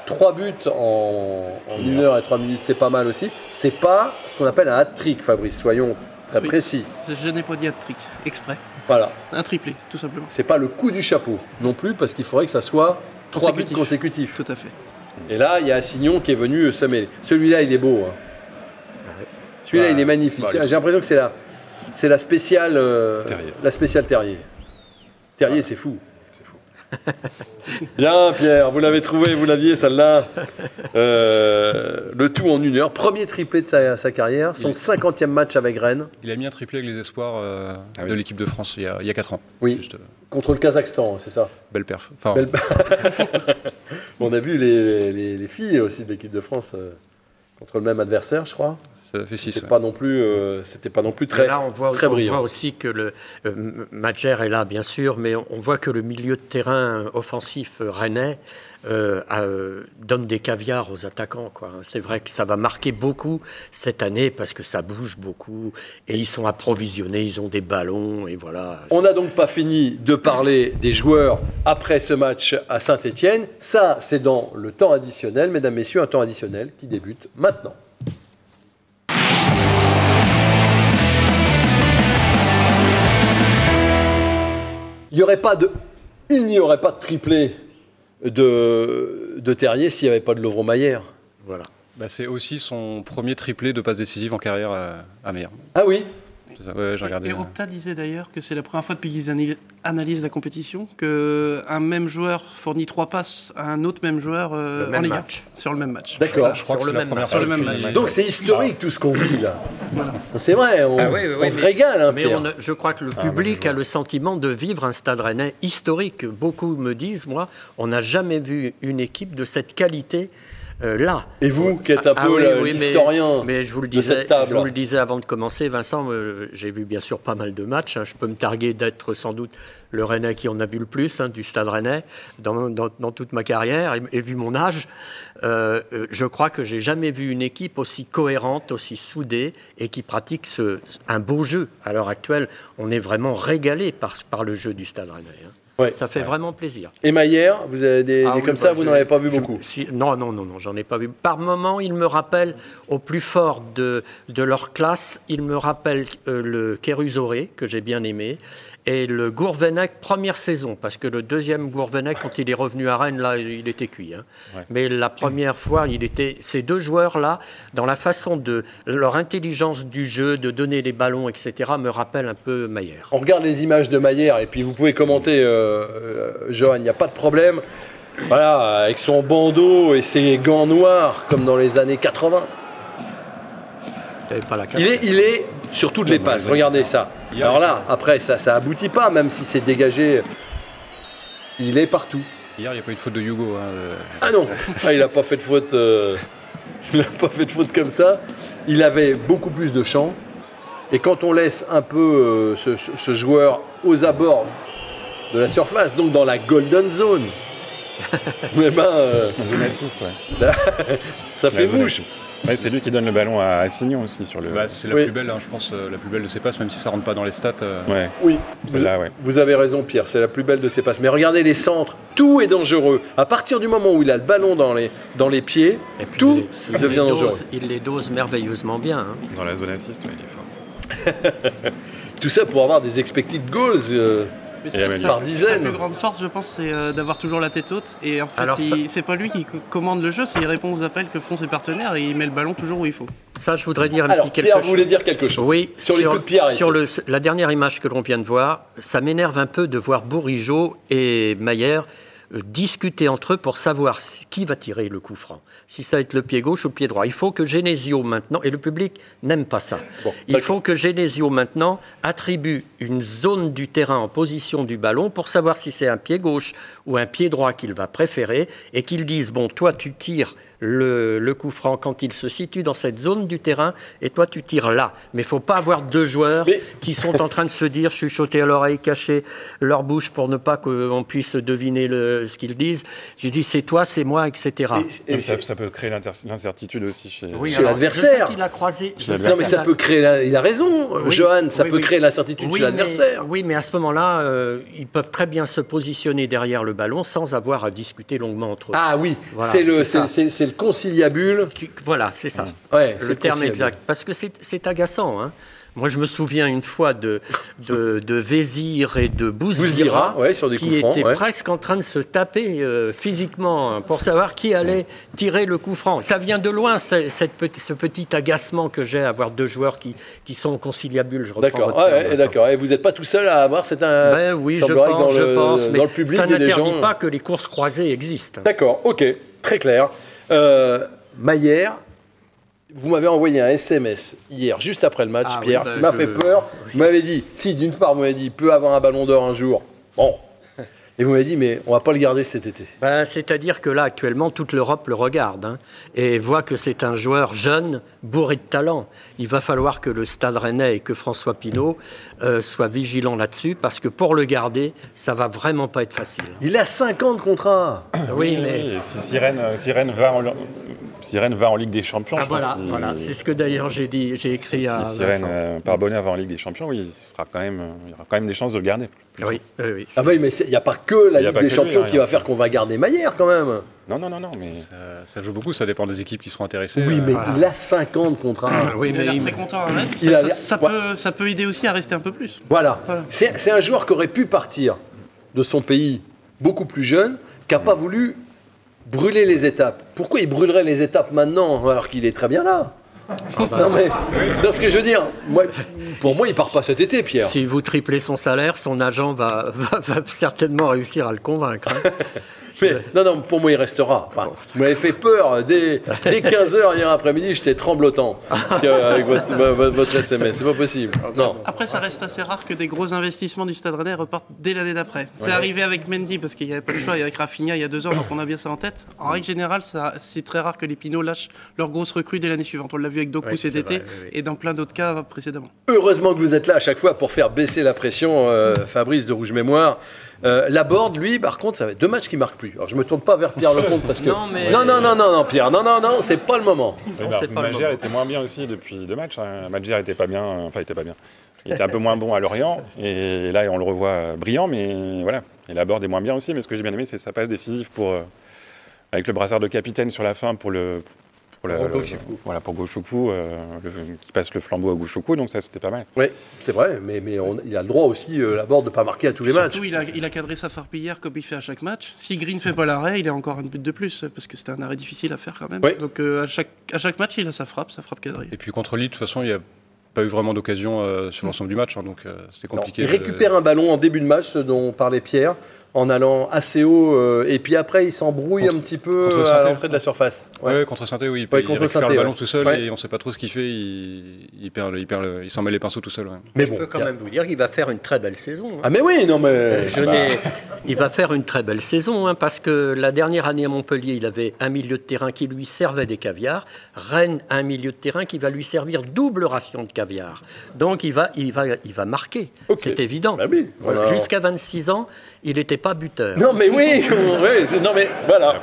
Trois buts en, une heure et trois minutes, c'est pas mal aussi. C'est pas ce qu'on appelle un hat-trick, Fabrice, soyons très précis. Je n'ai pas dit hat-trick, exprès. Voilà. Un triplé, tout simplement. C'est pas le coup du chapeau non plus, parce qu'il faudrait que ça soit trois buts consécutifs. Tout à fait. Et là, il y a Assignon qui est venu se mêler. Celui-là, il est beau. Hein. Celui-là, il est bah, magnifique. Bah, J'ai l'impression que c'est la, c'est la spéciale, euh, la spéciale Terrier. Terrier, c'est fou. C'est fou. Bien, Pierre, vous l'avez trouvé, vous l'aviez, celle-là. Euh, le tout en une heure. Premier triplé de sa, carrière, son 50e match avec Rennes. Il a mis un triplé avec les espoirs euh, ah de l'équipe de France il y, a, il 4 ans. Oui. Contre le Kazakhstan, c'est ça Belle perf. on a vu les, les, filles aussi de l'équipe de France contre le même adversaire, je crois. Ça fait C'était pas non plus, euh, c'était pas non plus très, là, on voit, très brillant. On voit aussi que le euh, est là, bien sûr, mais on, voit que le milieu de terrain offensif rennais euh, euh, donne des caviars aux attaquants. C'est vrai que ça va marquer beaucoup cette année parce que ça bouge beaucoup et ils sont approvisionnés, ils ont des ballons et voilà. On n'a donc pas fini de parler des joueurs après ce match à Saint-Etienne. Ça, c'est dans le temps additionnel, mesdames, messieurs, un temps additionnel qui débute maintenant. Il n'y aurait pas de, il n'y aurait pas de triplé de, de Terrier s'il n'y avait pas de Lovro Maillère. Voilà. Bah, c'est aussi son premier triplé de passe décisive en carrière à, à Meyer. Ah oui? C'est ça, ouais, j'ai regardé. Et Opta disait d'ailleurs que c'est la première fois depuis qu'ils analy- analysent la compétition qu'un même joueur fournit trois passes à un autre même joueur euh, Le même en Ligue 1, match. sur le même match. D'accord. Je crois que Sur c'est le la même première match. fois Sur le même depuis- match. Donc c'est historique tout ce qu'on vit là. C'est vrai, on, Ah oui, oui, oui, on se mais- régale, hein, Mais on je crois que le Ah, public a le sentiment de vivre un stade rennais historique. Beaucoup me disent, moi, on n'a jamais vu une équipe de cette qualité euh, là. Et vous, qui êtes un Ah peu oui, la- oui, mais- l'historien Mais, je vous le de disais, cette table. je vous le disais avant de commencer, Vincent. euh, J'ai vu bien sûr pas mal de matchs. hein. Je peux me targuer d'être sans doute le Rennais qui en a vu le plus hein, du Stade Rennais dans, dans- dans toute ma carrière et, et vu mon âge. euh, euh, je crois que j'ai jamais vu une équipe aussi cohérente, aussi soudée et qui pratique ce, un beau jeu. À l'heure actuelle, on est vraiment régalé par, par le jeu du Stade Rennais. hein. Ouais. Ça fait vraiment plaisir. Et Maillère, vous avez des, Ah des oui, comme bah, ça, vous n'en avez pas vu je- beaucoup. si- non, non, non, non, j'en ai pas vu. Par moment, il me rappelle, au plus fort de, de leur classe, il me rappelle euh, le Kérusoré, que j'ai bien aimé, et le Gourvenec, première saison, parce que le deuxième Gourvenec, quand il est revenu à Rennes, là, il était cuit. hein. Ouais. Mais la première fois, il était, ces deux joueurs-là, dans la façon de leur intelligence du jeu, de donner les ballons, etc., me rappellent un peu Maillère. On regarde les images de Maillère et puis vous pouvez commenter, euh, euh, Johan, il n'y a pas de problème. Voilà, avec son bandeau et ses gants noirs, comme dans les années 80. Il y avait pas la Il est, il est sur toutes les passes, regardez ça. Alors là, après, ça ça aboutit pas, même si c'est dégagé. Il est partout. Hier, il n'y a pas eu de faute de Hugo. hein, euh, Ah non, Ah, il n'a pas fait de faute. euh, il n'a pas fait de faute comme ça. Il avait beaucoup plus de champ. Et quand on laisse un peu euh, ce joueur aux abords de la surface, donc dans la golden zone, eh ben, euh, La zone assist, ouais. ça La fait mouche. Ouais, c'est lui qui donne le ballon à Assignon aussi sur le. bah, c'est la Oui. plus belle, hein, je pense, euh, la plus belle de ses passes, même si ça rentre pas dans les stats. euh, Ouais. Oui, vous, Celle-là, ouais. vous avez raison, Pierre. C'est la plus belle de ses passes. Mais regardez les centres. Tout est dangereux. À partir du moment où il a le ballon dans les, dans les pieds, Et puis, tout il devient il dangereux. Il les dose merveilleusement bien. hein. Dans la zone assist, ouais, il est fort. Tout ça pour avoir des expected goals. euh, Mais sa- par sa, dizaines. plus grande force, je pense, c'est euh, d'avoir toujours la tête haute. Et en fait, ça- c'est pas lui qui co- commande le jeu, c'est il répond aux appels que font ses partenaires et il met le ballon toujours où il faut. Ça, je voudrais dire un Alors, petit quelque Pierre chose. voulait dire quelque chose. Oui, Sur les coups de pied sur le, la dernière image que l'on vient de voir, ça m'énerve un peu de voir Bourigeau et Maillère euh, discuter entre eux pour savoir qui va tirer le coup franc. Si ça va être le pied gauche ou le pied droit. Il faut que Genesio maintenant, et le public n'aime pas ça, Bon, il faut que Genesio maintenant attribue une zone du terrain en position du ballon pour savoir si c'est un pied gauche ou un pied droit qu'il va préférer et qu'il dise, bon, toi tu tires le, le coup franc quand il se situe dans cette zone du terrain et toi tu tires là. Mais il faut pas avoir deux joueurs Mais- qui sont en train de se dire, chuchoter à l'oreille, cacher leur bouche pour ne pas qu'on puisse deviner le- ce qu'ils disent. Je dis, c'est toi, c'est moi, etc. Et- ça, peut créer l'incertitude aussi chez. Oui, chez l'adversaire. Qu'il a croisé. je Non, mais ça peut créer. la- Il a raison, Oui, Johan. Ça oui, peut oui. créer l'incertitude Oui, chez l'adversaire. oui, mais à ce moment-là, euh, ils peuvent très bien se positionner derrière le ballon sans avoir à discuter longuement entre eux. Ah oui, Voilà, c'est le, c'est c'est le conciliabule. Qui- Voilà, c'est ça. Ouais, c'est le terme exact. Parce que c'est agaçant. hein. Moi, je me souviens une fois de, de, de Vézir et de Bouzdira, Bouzdira, ouais, sur des qui francs, étaient ouais. presque en train de se taper euh, physiquement hein, pour savoir qui allait tirer le coup franc. Ça vient de loin, c'est- cette petit- ce petit agacement que j'ai à avoir deux joueurs qui, qui sont conciliabules. Je reprends D'accord, ouais, d'accord. Et vous n'êtes pas tout seul à avoir c'est un. Ben oui, je pense, dans je le, pense, mais dans le public, ça n'interdit gens. pas que les courses croisées existent. D'accord, ok, très clair. Euh, Maillère, vous m'avez envoyé un SMS hier, juste après le match, Ah oui, Pierre, bah, qui m'a je- fait peur. Vous m'avez dit, si d'une part, vous m'avez dit, peut avoir un ballon d'or un jour. Bon, Et vous m'avez dit, mais on va pas le garder cet été. Ben, C'est-à-dire que là, actuellement, toute l'Europe le regarde hein, et voit que c'est un joueur jeune, bourré de talent. Il va falloir que le Stade Rennais et que François Pinault euh, soient vigilants là-dessus, parce que pour le garder, ça va vraiment pas être facile. Il a 5 ans de contrat. Oui, mais si Sirène, euh, Sirène va en, si Rennes va en Ligue des Champions, ah, je pense voilà, qu'il- voilà. c'est ce que d'ailleurs j'ai dit, j'ai écrit si, à si Rennes, Vincent. euh, par bonheur va en Ligue des Champions, oui, ce sera quand même, euh, il y aura quand même des chances de le garder. Oui, oui, oui. Ah oui, mais il n'y a pas que la Ligue des lui, Champions hein, qui va faire qu'on va garder Maillère quand même. Non, non, non, non, mais Ça, ça joue beaucoup, ça dépend des équipes qui seront intéressées. Oui, Euh, mais il a 5 ans de contrat. Oui, mais il- très content Rennes. Il Ça, a ça- l'air- ça ouais. peut, ça peut aider aussi à rester un peu plus. Voilà. Voilà. C'est c'est un joueur qui aurait pu partir de son pays beaucoup plus jeune, qui n'a pas voulu brûler les étapes. Pourquoi il brûlerait les étapes maintenant alors qu'il est très bien là? Non mais, dans ce que je veux dire, moi, pour moi, il part pas cet été, Pierre. Si vous triplez son salaire, son agent va, va- va certainement réussir à le convaincre. hein. Mais, non, non, pour moi, il restera. Enfin, vous m'avez fait peur. Dès, dès 15h hier après-midi, j'étais tremblotant. Parce que, euh, avec votre, votre- SMS, c'est pas possible. Non. Après, ça reste assez rare que des gros investissements du Stade Rennais repartent dès l'année d'après. C'est arrivé avec Mendy parce qu'il n'y avait pas le choix, et avec Rafinha il y a deux ans, donc on a bien ça en tête. En règle générale, c'est très rare que les Pinots lâchent leurs grosses recrues dès l'année suivante. On l'a vu avec Doku cet été vrai, oui, oui. et dans plein d'autres cas précédemment. Heureusement que vous êtes là à chaque fois pour faire baisser la pression, euh, Fabrice de Rouge Mémoire. Euh, Laborde, lui, par contre, ça fait deux matchs qui marquent plus. Alors je me tourne pas vers Pierre Lecomte parce que. Non, mais- non, non, non, non, non, Pierre, non, non, non, c'est pas le moment. Non, bah, c'est pas le Magère moment. était moins bien aussi depuis deux matchs. hein. Magère était pas bien, enfin il était pas bien. Il était un peu moins bon à Lorient et là on le revoit brillant, mais voilà. Et la Borde est moins bien aussi, mais ce que j'ai bien aimé, c'est sa passe décisive pour euh, avec le brassard de capitaine sur la fin pour le pour, la- le- voilà pour euh, le- qui passe le flambeau à Gauchoukou, donc ça c'était pas mal. Oui, c'est vrai, mais, mais on- il a le droit aussi, euh, Laborde, de pas marquer à tous les matchs. Il a, il a cadré sa farpillière comme il fait à chaque match. Si Green fait pas l'arrêt, il a encore un but de plus parce que c'était un arrêt difficile à faire quand même. Oui. Donc euh, à, chaque, à chaque match, il a sa frappe, sa frappe cadrée. Et puis contre Lille, de toute façon, il n'y a pas eu vraiment d'occasion euh, sur l'ensemble du match, hein, donc euh, c'est Non, compliqué. il de- récupère un ballon en début de match, ce dont parlait Pierre, en allant assez haut, euh, et puis après il s'embrouille Contre- un petit peu contre à Saint-Étienne. l'entrée de la surface. Ouais, Ouais. contre Saint-Étienne, oui. Il, Ouais, il contre récupère Saint-Étienne, le ballon ouais. tout seul Ouais. et on ne sait pas trop ce qu'il fait. Il, il perd, il, perd le- il s'en met les pinceaux tout seul. ouais. Mais Je bon. peux quand il y a- même vous dire qu'il va faire une très belle saison. hein. Ah mais oui, non mais. Je n'ai- Il va faire une très belle saison hein, parce que la dernière année à Montpellier, il avait un milieu de terrain qui lui servait des caviars. Rennes, un milieu de terrain qui va lui servir double ration de caviar. Donc il va, il va, il va marquer. Ok. C'est évident. Bah oui, on a- Jusqu'à 26 ans, il n'était pas buteur. Non mais oui, non mais voilà.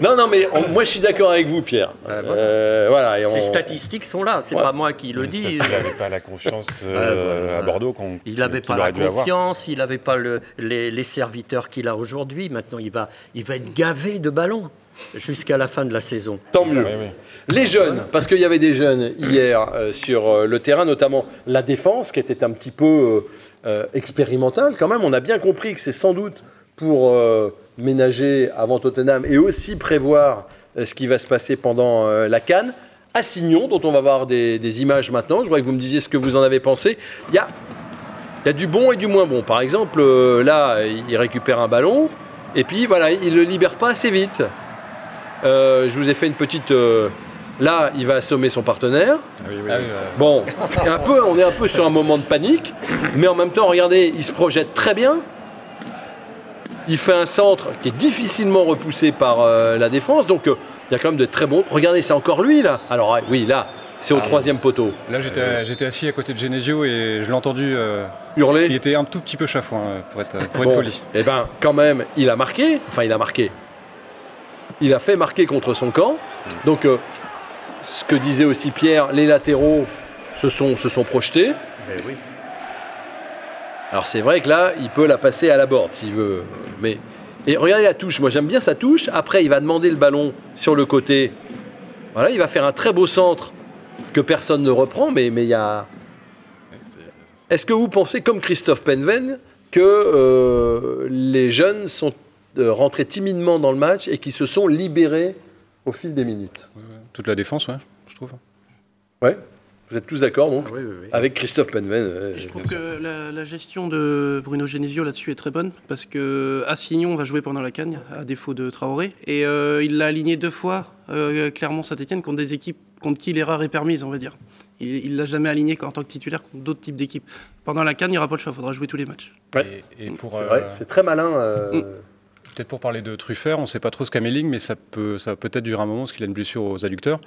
Non non mais on- moi je suis d'accord avec vous Pierre. Euh, voilà. et on- Ces statistiques sont là. C'est Ouais. pas moi qui le C'est dis. parce qu'il n'avait pas la confiance euh, voilà. à Bordeaux qu'on Il n'avait pas la confiance, il n'avait pas le- les, les serviteurs qu'il a aujourd'hui. Maintenant, il va, il va être gavé de ballons jusqu'à la fin de la saison. Tant mieux. Oui, oui. Les jeunes, parce qu'il y avait des jeunes hier euh, sur euh, le terrain, notamment la défense, qui était un petit peu euh, expérimentale quand même. On a bien compris que c'est sans doute pour euh, ménager avant Tottenham et aussi prévoir euh, ce qui va se passer pendant la Cannes. Assignon, dont on va voir des, images maintenant. Je voudrais que vous me disiez ce que vous en avez pensé. Il y a, il y a du bon et du moins bon. Par exemple, là, il récupère un ballon et puis voilà, il ne le libère pas assez vite. Je vous ai fait une petite. Euh, là, il va assommer son partenaire. Ah oui, oui, oui. Bon, un peu, on est un peu sur un moment de panique, mais en même temps, regardez, il se projette très bien. Il fait un centre qui est difficilement repoussé par euh, la défense, donc euh, il y a quand même de très bons. Regardez, c'est encore lui là. Alors ah, oui, là, c'est au Ah, troisième poteau. Là, j'étais j'étais assis à côté de Genesio et je l'ai entendu. euh, Hurler. il était un tout petit peu chafouin, euh, pour être, pour être Bon, poli. Eh ben, quand même, il a marqué. Enfin, il a marqué. Il a fait marquer contre son camp. Donc, euh, ce que disait aussi Pierre, les latéraux se sont, se sont projetés. oui. Alors, c'est vrai que là, il peut la passer à la board s'il veut. Mais et regardez la touche. Moi, j'aime bien sa touche. Après, il va demander le ballon sur le côté. Voilà, il va faire un très beau centre que personne ne reprend. Mais mais il y a. Est-ce que vous pensez, comme Christophe Penven, que euh, les jeunes sont euh, rentrés timidement dans le match et qui se sont libérés au fil des minutes? Toute la défense, ouais, je trouve. Ouais Vous êtes tous d'accord donc Oui, oui, oui. Avec Christophe Penven euh, je trouve que la, la gestion de Bruno Genesio là-dessus est très bonne parce que Assignon va jouer pendant la Cagne à défaut de Traoré et euh, il l'a aligné deux fois euh, Clermont Saint-Etienne contre des équipes contre qui l'erreur est permise on va dire. Il ne l'a jamais aligné en tant que titulaire contre d'autres types d'équipes. Pendant la Cannes, il n'y aura pas le choix, il faudra jouer tous les matchs. Et, et pour, C'est euh, vrai, c'est très malin. euh, Mm. Peut-être pour parler de Truffert, on ne sait pas trop ce qu'a Melling, mais ça peut, ça va peut-être durer un moment parce qu'il a une blessure aux adducteurs.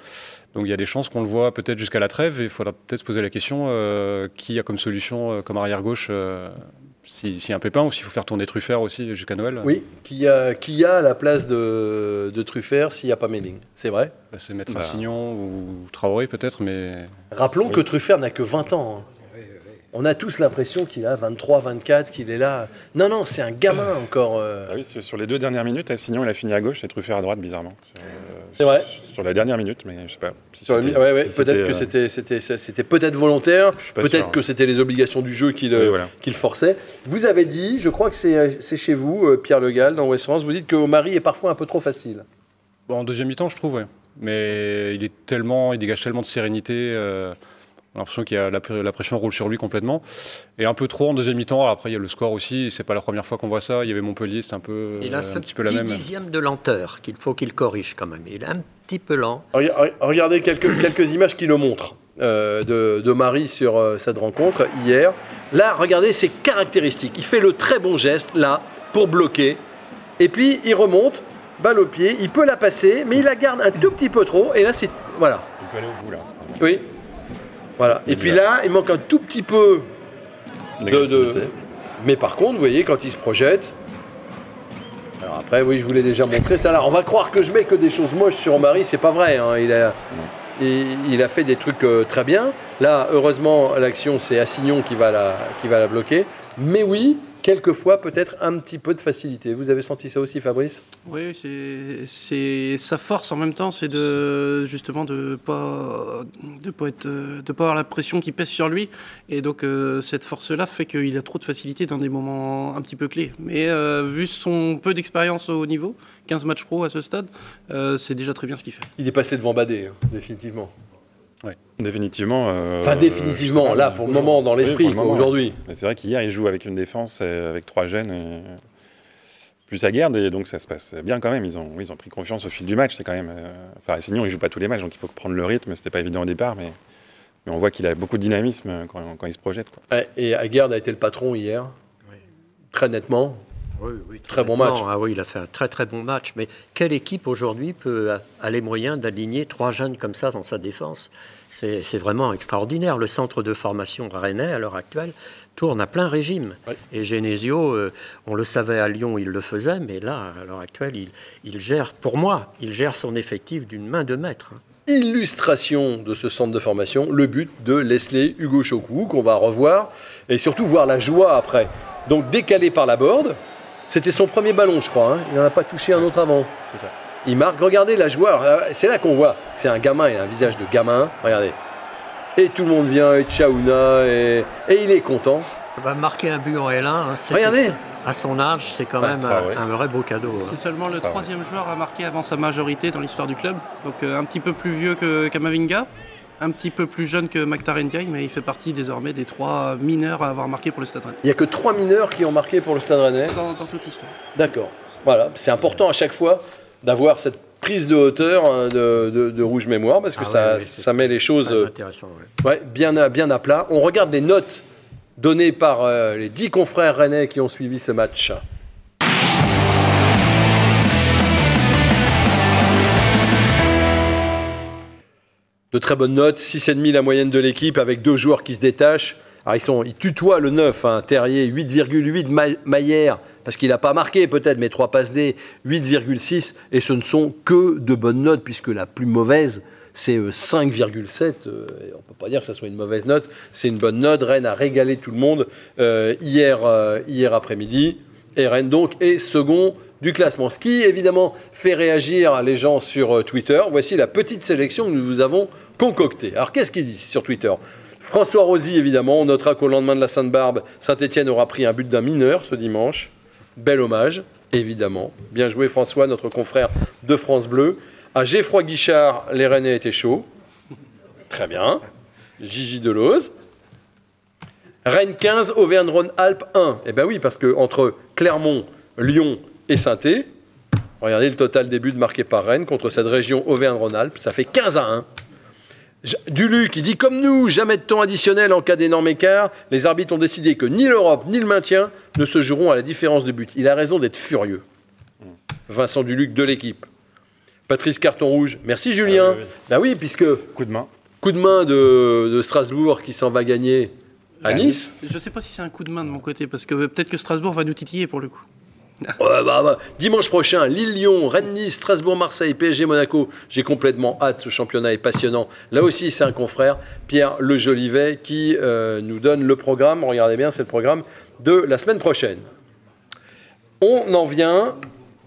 Donc il y a des chances qu'on le voit peut-être jusqu'à la trêve et il faudra peut-être se poser la question euh, qui a comme solution, euh, comme arrière-gauche, euh, si- s'il y a un pépin ou s'il faut faire tourner Truffert aussi jusqu'à Noël? Oui, qui a, qui a la place de, de Truffert s'il n'y a pas Melling C'est vrai? Bah, c'est mettre Bah. Assignon ou Traoré peut-être, mais Rappelons que Truffert n'a que 20 ans. hein. On a tous l'impression qu'il a 23, 24, qu'il est là. Non, non, c'est un gamin encore. euh. Ah oui, sur les deux dernières minutes, Assignon il a fini à gauche et Truffert à droite, bizarrement. Sur, euh, C'est vrai. Sur la dernière minute, mais je sais pas. si Sur le- c'était- ouais, ouais, si peut-être que euh, c'était, peut-être volontaire, peut-être que c'était les obligations du jeu qui le, Oui, voilà. qui le forçaient. Vous avez dit, je crois que c'est, chez vous, Pierre Le Gall, dans West France, vous dites que Omari est parfois un peu trop facile. bon, en deuxième mi-temps, je trouve, ouais. Mais il est tellement, il dégage tellement de sérénité. euh, on a l'impression qu'il y a la, la pression roule sur lui complètement. Et un peu trop en deuxième mi-temps. Après, il y a le score aussi. C'est pas la première fois qu'on voit ça. Il y avait Montpellier, c'est un peu, Il a euh, ce un petit peu la même. dixième de lenteur qu'il faut qu'il corrige quand même. Il est un petit peu lent. Rega- Regardez quelques, quelques images qui le montrent euh, de, de Marie sur euh, cette rencontre hier. Là, regardez ses caractéristiques. Il fait le très bon geste, là, pour bloquer. Et puis, il remonte, balle au pied. Il peut la passer, mais il la garde un tout petit peu trop. Et là, c'est. Voilà. Il peut aller au bout là. Oui. Voilà. Et puis là, il manque un tout petit peu de. Mais par contre, vous voyez, quand il se projette. Alors après, oui, je vous l'ai déjà montré ça là. On va croire que je mets que des choses moches sur Omari, c'est pas vrai. hein. Il, a, il, il a fait des trucs euh, très bien. Là, heureusement, l'action, c'est Assignon qui va, la, qui va la bloquer. Mais oui, quelquefois, peut-être un petit peu de facilité. Vous avez senti ça aussi, Fabrice? Oui, c'est- sa force en même temps, c'est de justement de pas de pas être de pas avoir la pression qui pèse sur lui, et donc euh, cette force-là fait qu'il a trop de facilité dans des moments un petit peu clés. Mais euh, vu son peu d'expérience au niveau, 15 matchs pro à ce stade, euh, c'est déjà très bien ce qu'il fait. Il est passé devant Badé, hein, définitivement. Définitivement. euh, Enfin, définitivement, pas, là, pour le moment, dans Oui, l'esprit, le moment. aujourd'hui. C'est vrai qu'hier, il joue avec une défense euh, avec trois jeunes et plus à garde, et donc ça se passe bien quand même. Ils ont, ils ont pris confiance au fil du match. C'est quand même. euh, Enfin, sinon, il joue pas tous les matchs, donc il faut prendre le rythme. C'était pas évident au départ, mais, mais on voit qu'il a beaucoup de dynamisme euh, quand, quand il se projette. Quoi. Et Aguerd a été le patron hier, très nettement. Très bon match. Ah oui, il a fait un très très bon match. Mais quelle équipe aujourd'hui peut a- les moyens d'aligner trois jeunes comme ça dans sa défense? C'est vraiment extraordinaire. Le centre de formation rennais, à l'heure actuelle, tourne à plein régime. Et Genesio, euh, on le savait à Lyon, il le faisait, mais là, à l'heure actuelle, il, il gère, pour moi, il gère son effectif d'une main de maître. hein. Illustration de ce centre de formation, le but de Leslie Hugo Chocou, qu'on va revoir, et surtout voir la joie après. Donc décalé par la board, c'était son premier ballon, je crois. hein. Il n'en a pas touché un autre avant. C'est ça. Il marque, regardez la joie. Alors, C'est là qu'on voit que c'est un gamin, il a un visage de gamin. Regardez. Et tout le monde vient, et Tchaouna, et, et il est content. Il va marquer un but en L1. hein, c'est- Regardez. À son âge, c'est quand même un, un vrai beau cadeau. hein. C'est seulement le troisième joueur à marquer avant sa majorité dans l'histoire du club, donc euh, un petit peu plus vieux que Kamavinga. Un petit peu plus jeune que Maktar Ndiaye, mais il fait partie désormais des trois mineurs à avoir marqué pour le Stade Rennais. Il n'y a que trois mineurs qui ont marqué pour le Stade Rennais. Dans, dans toute l'histoire. D'accord. Voilà, c'est important à chaque fois d'avoir cette prise de hauteur hein, de, de- de rouge mémoire parce que Ah ça, ouais, met les choses euh, intéressant. ouais. ouais, bien, à, bien à plat. On regarde les notes données par euh, les dix confrères rennais qui ont suivi ce match. De très bonnes notes, 6,5 la moyenne de l'équipe avec deux joueurs qui se détachent. Alors ils, sont, tutoient le 9, hein, Terrier 8,8, Ma- Maillère, parce qu'il n'a pas marqué peut-être, mais 3 passes D, 8,6. Et ce ne sont que de bonnes notes, puisque la plus mauvaise, c'est euh, 5,7. Euh, et on ne peut pas dire que ça soit une mauvaise note, c'est une bonne note. Rennes a régalé tout le monde euh, hier, euh, hier après-midi. Et Rennes donc est second du classement. Ce qui évidemment fait réagir les gens sur euh, Twitter. Voici la petite sélection que nous vous avons concoctée. Alors qu'est-ce qu'il dit sur Twitter? François Rosy, évidemment, on notera qu'au lendemain de la Sainte-Barbe, Saint-Etienne aura pris un but d'un mineur ce dimanche. Bel hommage, évidemment. Bien joué François, notre confrère de France Bleu. À Geffroy Guichard, les Rennais étaient chauds. Très bien. Gigi Deleuze. Rennes 15, Auvergne-Rhône-Alpes 1. Eh bien oui, parce que entre Clermont, Lyon et saint regardez le total des buts marqués par Rennes contre cette région Auvergne-Rhône-Alpes, ça fait 15 à 1. Ja- Duluc, qui dit comme nous, jamais de temps additionnel en cas d'énorme écart. Les arbitres ont décidé que ni l'Europe ni le maintien ne se joueront à la différence de but. Il a raison d'être furieux. Vincent Duluc de l'équipe. Patrice Carton Rouge. Merci Julien. Ah oui, oui. Ben oui, puisque Coup de main. coup de main de, de Strasbourg qui s'en va gagner à À Nice. Je sais pas si c'est un coup de main de mon côté, parce que peut-être que Strasbourg va nous titiller pour le coup. Bah, bah. Dimanche prochain, Lille-Lyon, Rennes-Nice, Strasbourg-Marseille, PSG-Monaco. J'ai complètement hâte, ce championnat est passionnant. Là aussi, c'est un confrère, Pierre Le Jolivet, qui euh, nous donne le programme. Regardez bien, c'est le programme de la semaine prochaine. On en vient,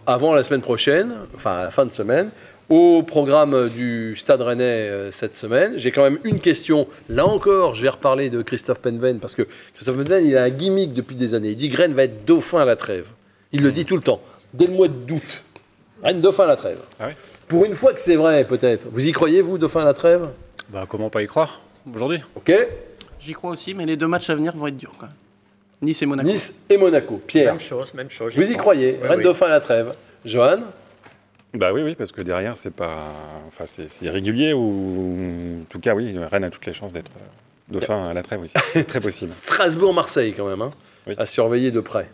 avant la semaine prochaine, enfin à la fin de semaine, au programme du Stade Rennais euh, cette semaine. J'ai quand même une question. Là encore, je vais reparler de Christophe Penven, parce que Christophe Penven, il a un gimmick depuis des années. Il dit Rennes va être dauphin à la trêve. Il le dit tout le temps, dès le mois d'août. Rennes dauphin à la trêve. Ah oui Pour une fois que c'est vrai, peut-être. Vous y croyez, vous, dauphin à la trêve? Bah, comment pas y croire aujourd'hui? Ok J'y crois aussi, mais les deux matchs à venir vont être durs quand même. Nice et Monaco. Nice et Monaco. Pierre, Même chose, même chose. vous y crois. croyez Oui, Rennes oui. dauphin à la trêve. Johan? Bah oui, oui, parce que derrière, c'est pas. Enfin, c'est irrégulier ou. En tout cas, oui, Rennes a toutes les chances d'être euh, dauphin à la trêve aussi. C'est très possible. Strasbourg-Marseille, quand même. hein, Oui. À surveiller de près.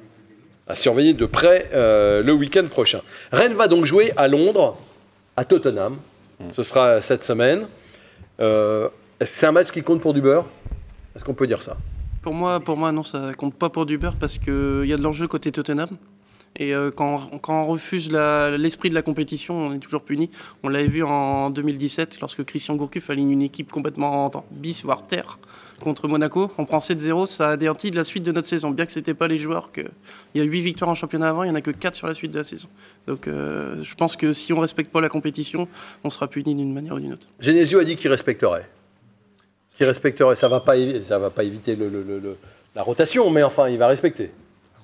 À surveiller de près euh, le week-end prochain. Rennes va donc jouer à Londres, à Tottenham. Ce sera cette semaine. Euh, est-ce que c'est un match qui compte pour du beurre? Est-ce qu'on peut dire ça? Pour moi, pour moi, non, ça compte pas pour du beurre parce qu'il y a de l'enjeu côté Tottenham. Et euh, quand, on refuse l'esprit de la compétition, on est toujours puni. On l'avait vu en 2017 lorsque Christian Gourcuff aligne une équipe complètement en bis, voire terre, contre Monaco. On prend 7-0, ça a anéanti la suite de notre saison. Bien que c'était pas les joueurs, il y a 8 victoires en championnat avant, il y en a que 4 sur la suite de la saison. Donc euh, je pense que si on respecte pas la compétition, on sera puni d'une manière ou d'une autre. Genesio a dit qu'il respecterait. Qu'il respecterait. Ça ne va, pas va pas éviter la rotation, mais enfin, il va respecter.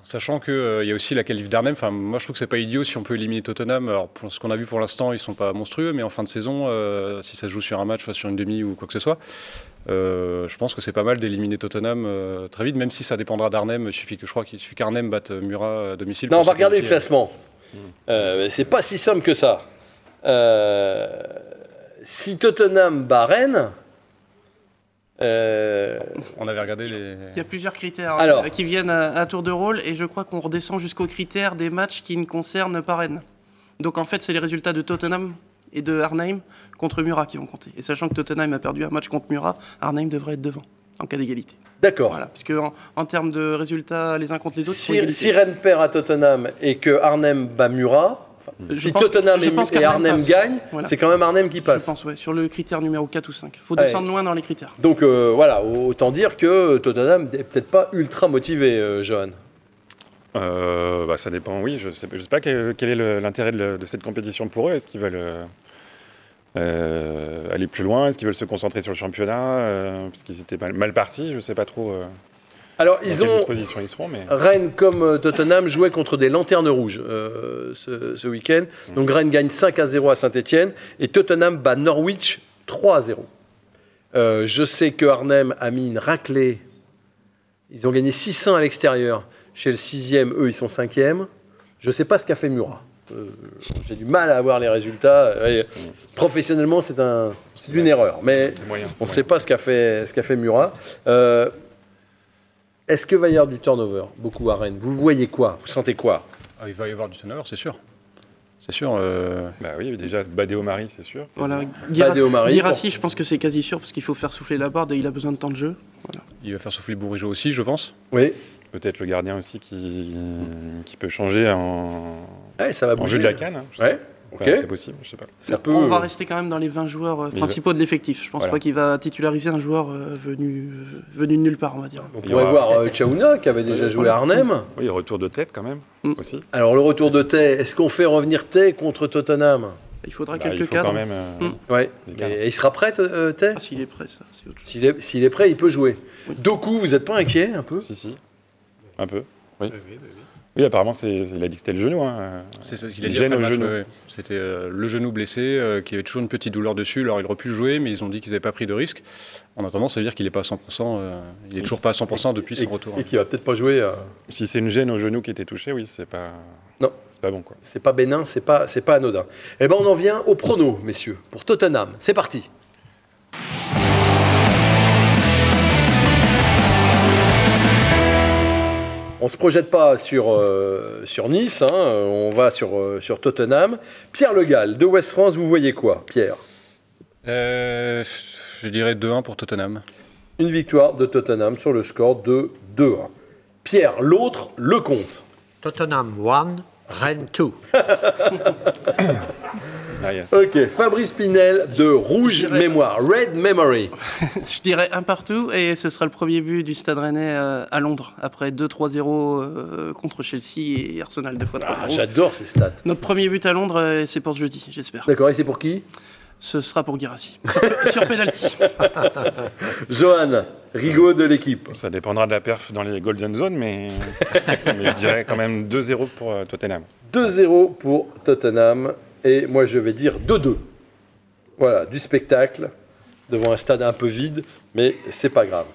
Sachant qu'il y a aussi la qualif d'Arnhem, enfin, moi je trouve que c'est pas idiot si on peut éliminer Tottenham. Alors, pour ce qu'on a vu pour l'instant, ils sont pas monstrueux, mais en fin de saison, euh, si ça se joue sur un match, soit sur une demi ou quoi que ce soit, euh, je pense que c'est pas mal d'éliminer Tottenham euh, très vite, même si ça dépendra d'Arnhem. Il suffit que je crois qu'il suffit qu'Arnhem batte Murat à domicile. Non, on va regarder le classement. Euh, c'est pas si simple que ça. Euh, si Tottenham bat Rennes, euh, On avait regardé les. Il y a plusieurs critères Alors. euh, qui viennent à, à tour de rôle et je crois qu'on redescend jusqu'aux critères des matchs qui ne concernent pas Rennes. Donc en fait, c'est les résultats de Tottenham et de Arnhem contre Murat qui vont compter. Et sachant que Tottenham a perdu un match contre Murat, Arnhem devrait être devant en cas d'égalité. d'accord. Voilà, parce que en, en termes de résultats les uns contre les autres, Si, si Rennes perd à Tottenham et que Arnhem bat Murat, Je si pense que- Tottenham je et, pense Arnhem passe. gagnent, Voilà. c'est quand même Arnhem qui je passe. pense, ouais, sur le critère numéro 4 ou 5. Il faut Ouais. descendre loin dans les critères. Donc euh, voilà, autant dire que Tottenham n'est peut-être pas ultra motivé, euh, Johan. Euh, bah, ça dépend, oui. Je sais, je sais pas quel, quel est l'intérêt de, cette compétition pour eux. Est-ce qu'ils veulent aller plus loin? Est-ce qu'ils veulent se concentrer sur le championnat euh, Parce qu'ils étaient mal, mal partis? Je sais pas trop euh, Alors, ils ont, disposition ils seront. Mais... Rennes comme euh, Tottenham jouaient contre des lanternes rouges euh, ce, ce week-end. Donc Rennes gagne 5 à 0 à Saint-Etienne et Tottenham bat Norwich 3 à 0. Euh, je sais que Arnhem a mis une raclée. Ils ont gagné 600 à l'extérieur. Chez le 6e, eux, ils sont 5e. Je ne sais pas ce qu'a fait Murat. Euh, J'ai du mal à avoir les résultats. Et professionnellement, c'est un, c'est une erreur. Mais moyen. on ne sait pas ce qu'a fait, ce qu'a fait Murat. Euh, Est-ce que va y avoir du turnover beaucoup à Rennes? Vous voyez quoi? Vous sentez quoi? Ah, il va y avoir du turnover, c'est sûr. C'est sûr. euh, Bah oui, déjà, Badé au mari, c'est sûr. Voilà. Badé au mari, Guirassi, je pense que c'est quasi sûr parce qu'il faut faire souffler la barre et il a besoin de temps de jeu. il va faire souffler Bourigeau aussi, je pense. Oui. Peut-être le gardien aussi qui, qui peut changer en, Ouais, ça va en jeu de la canne. hein. Ouais. Ok. C'est possible, je sais pas. Ça peut. On va rester quand même dans les 20 joueurs euh, principaux de l'effectif. Je pense Voilà. pas qu'il va titulariser un joueur euh, venu, euh, venu de nulle part, on va dire. On pourrait voir euh, Chaouna qui avait déjà joué à Arnhem. Oui, retour de tête quand même Mm. aussi. Alors le retour de Tay, est-ce qu'on fait revenir Tay contre Tottenham? Il faudra Bah, quelques il faut cadres. quand même. euh, Mm. Ouais. Des cadres. Mais il sera prêt, euh, Tay? Ah, s'il est prêt, ça. S'il est, s'il est prêt, il peut jouer. Doku, vous n'êtes pas inquiet un peu? Si, si. Un peu. Oui. Oui, apparemment, c'est, il a dit que c'était le genou. Hein. C'est ça qu'il a dit gêne après au match, genou. ouais. C'était euh, le genou blessé, euh, qui avait toujours une petite douleur dessus. Alors il aurait pu jouer, mais ils ont dit qu'ils n'avaient pas pris de risque. En attendant, ça veut dire qu'il n'est pas à 100%. euh, il est toujours pas à 100% depuis et, son retour. et qui va peut-être pas jouer. euh, Si c'est une gêne au genou qui était touchée, oui, c'est pas. Non. C'est pas bon, quoi. C'est pas bénin, c'est pas, c'est pas anodin. Eh ben, on en vient au prono, messieurs, pour Tottenham. C'est parti. On ne se projette pas sur, sur Nice, hein, on va sur, sur Tottenham. Pierre Le Gall, de West France, vous voyez quoi, Pierre? Je dirais 2-1 pour Tottenham. Une victoire de Tottenham sur le score de 2-1. Pierre, l'autre, le compte. Tottenham 1, Rennes 2. Ah, yes. Ok, Fabrice Pinel de Rouge Mémoire, Red Memory. Je dirais un partout et ce sera le premier but du Stade Rennais euh, à Londres après 2-3-0 euh, contre Chelsea et Arsenal deux fois 3-0. Ah, J'adore ces stats. Notre premier but à Londres, euh, c'est pour ce jeudi, j'espère. D'accord, et c'est pour qui? Ce sera pour Girassi. Sur, penalty. Johan, Rigaud de l'équipe. Ça dépendra de la perf dans les Golden Zones, mais, mais je dirais quand même 2-0 pour Tottenham. 2-0 pour Tottenham. Et moi, je vais dire 2-2. Voilà, du spectacle devant un stade un peu vide, mais c'est pas grave.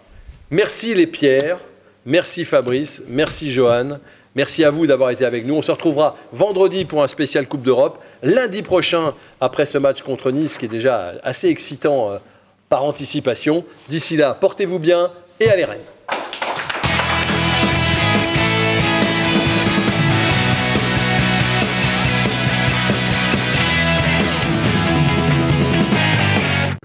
Merci les Pierres, merci Fabrice, merci Johan, merci à vous d'avoir été avec nous. On se retrouvera vendredi pour un spécial Coupe d'Europe, lundi prochain après ce match contre Nice qui est déjà assez excitant euh, par anticipation. D'ici là, portez-vous bien et allez Rennes.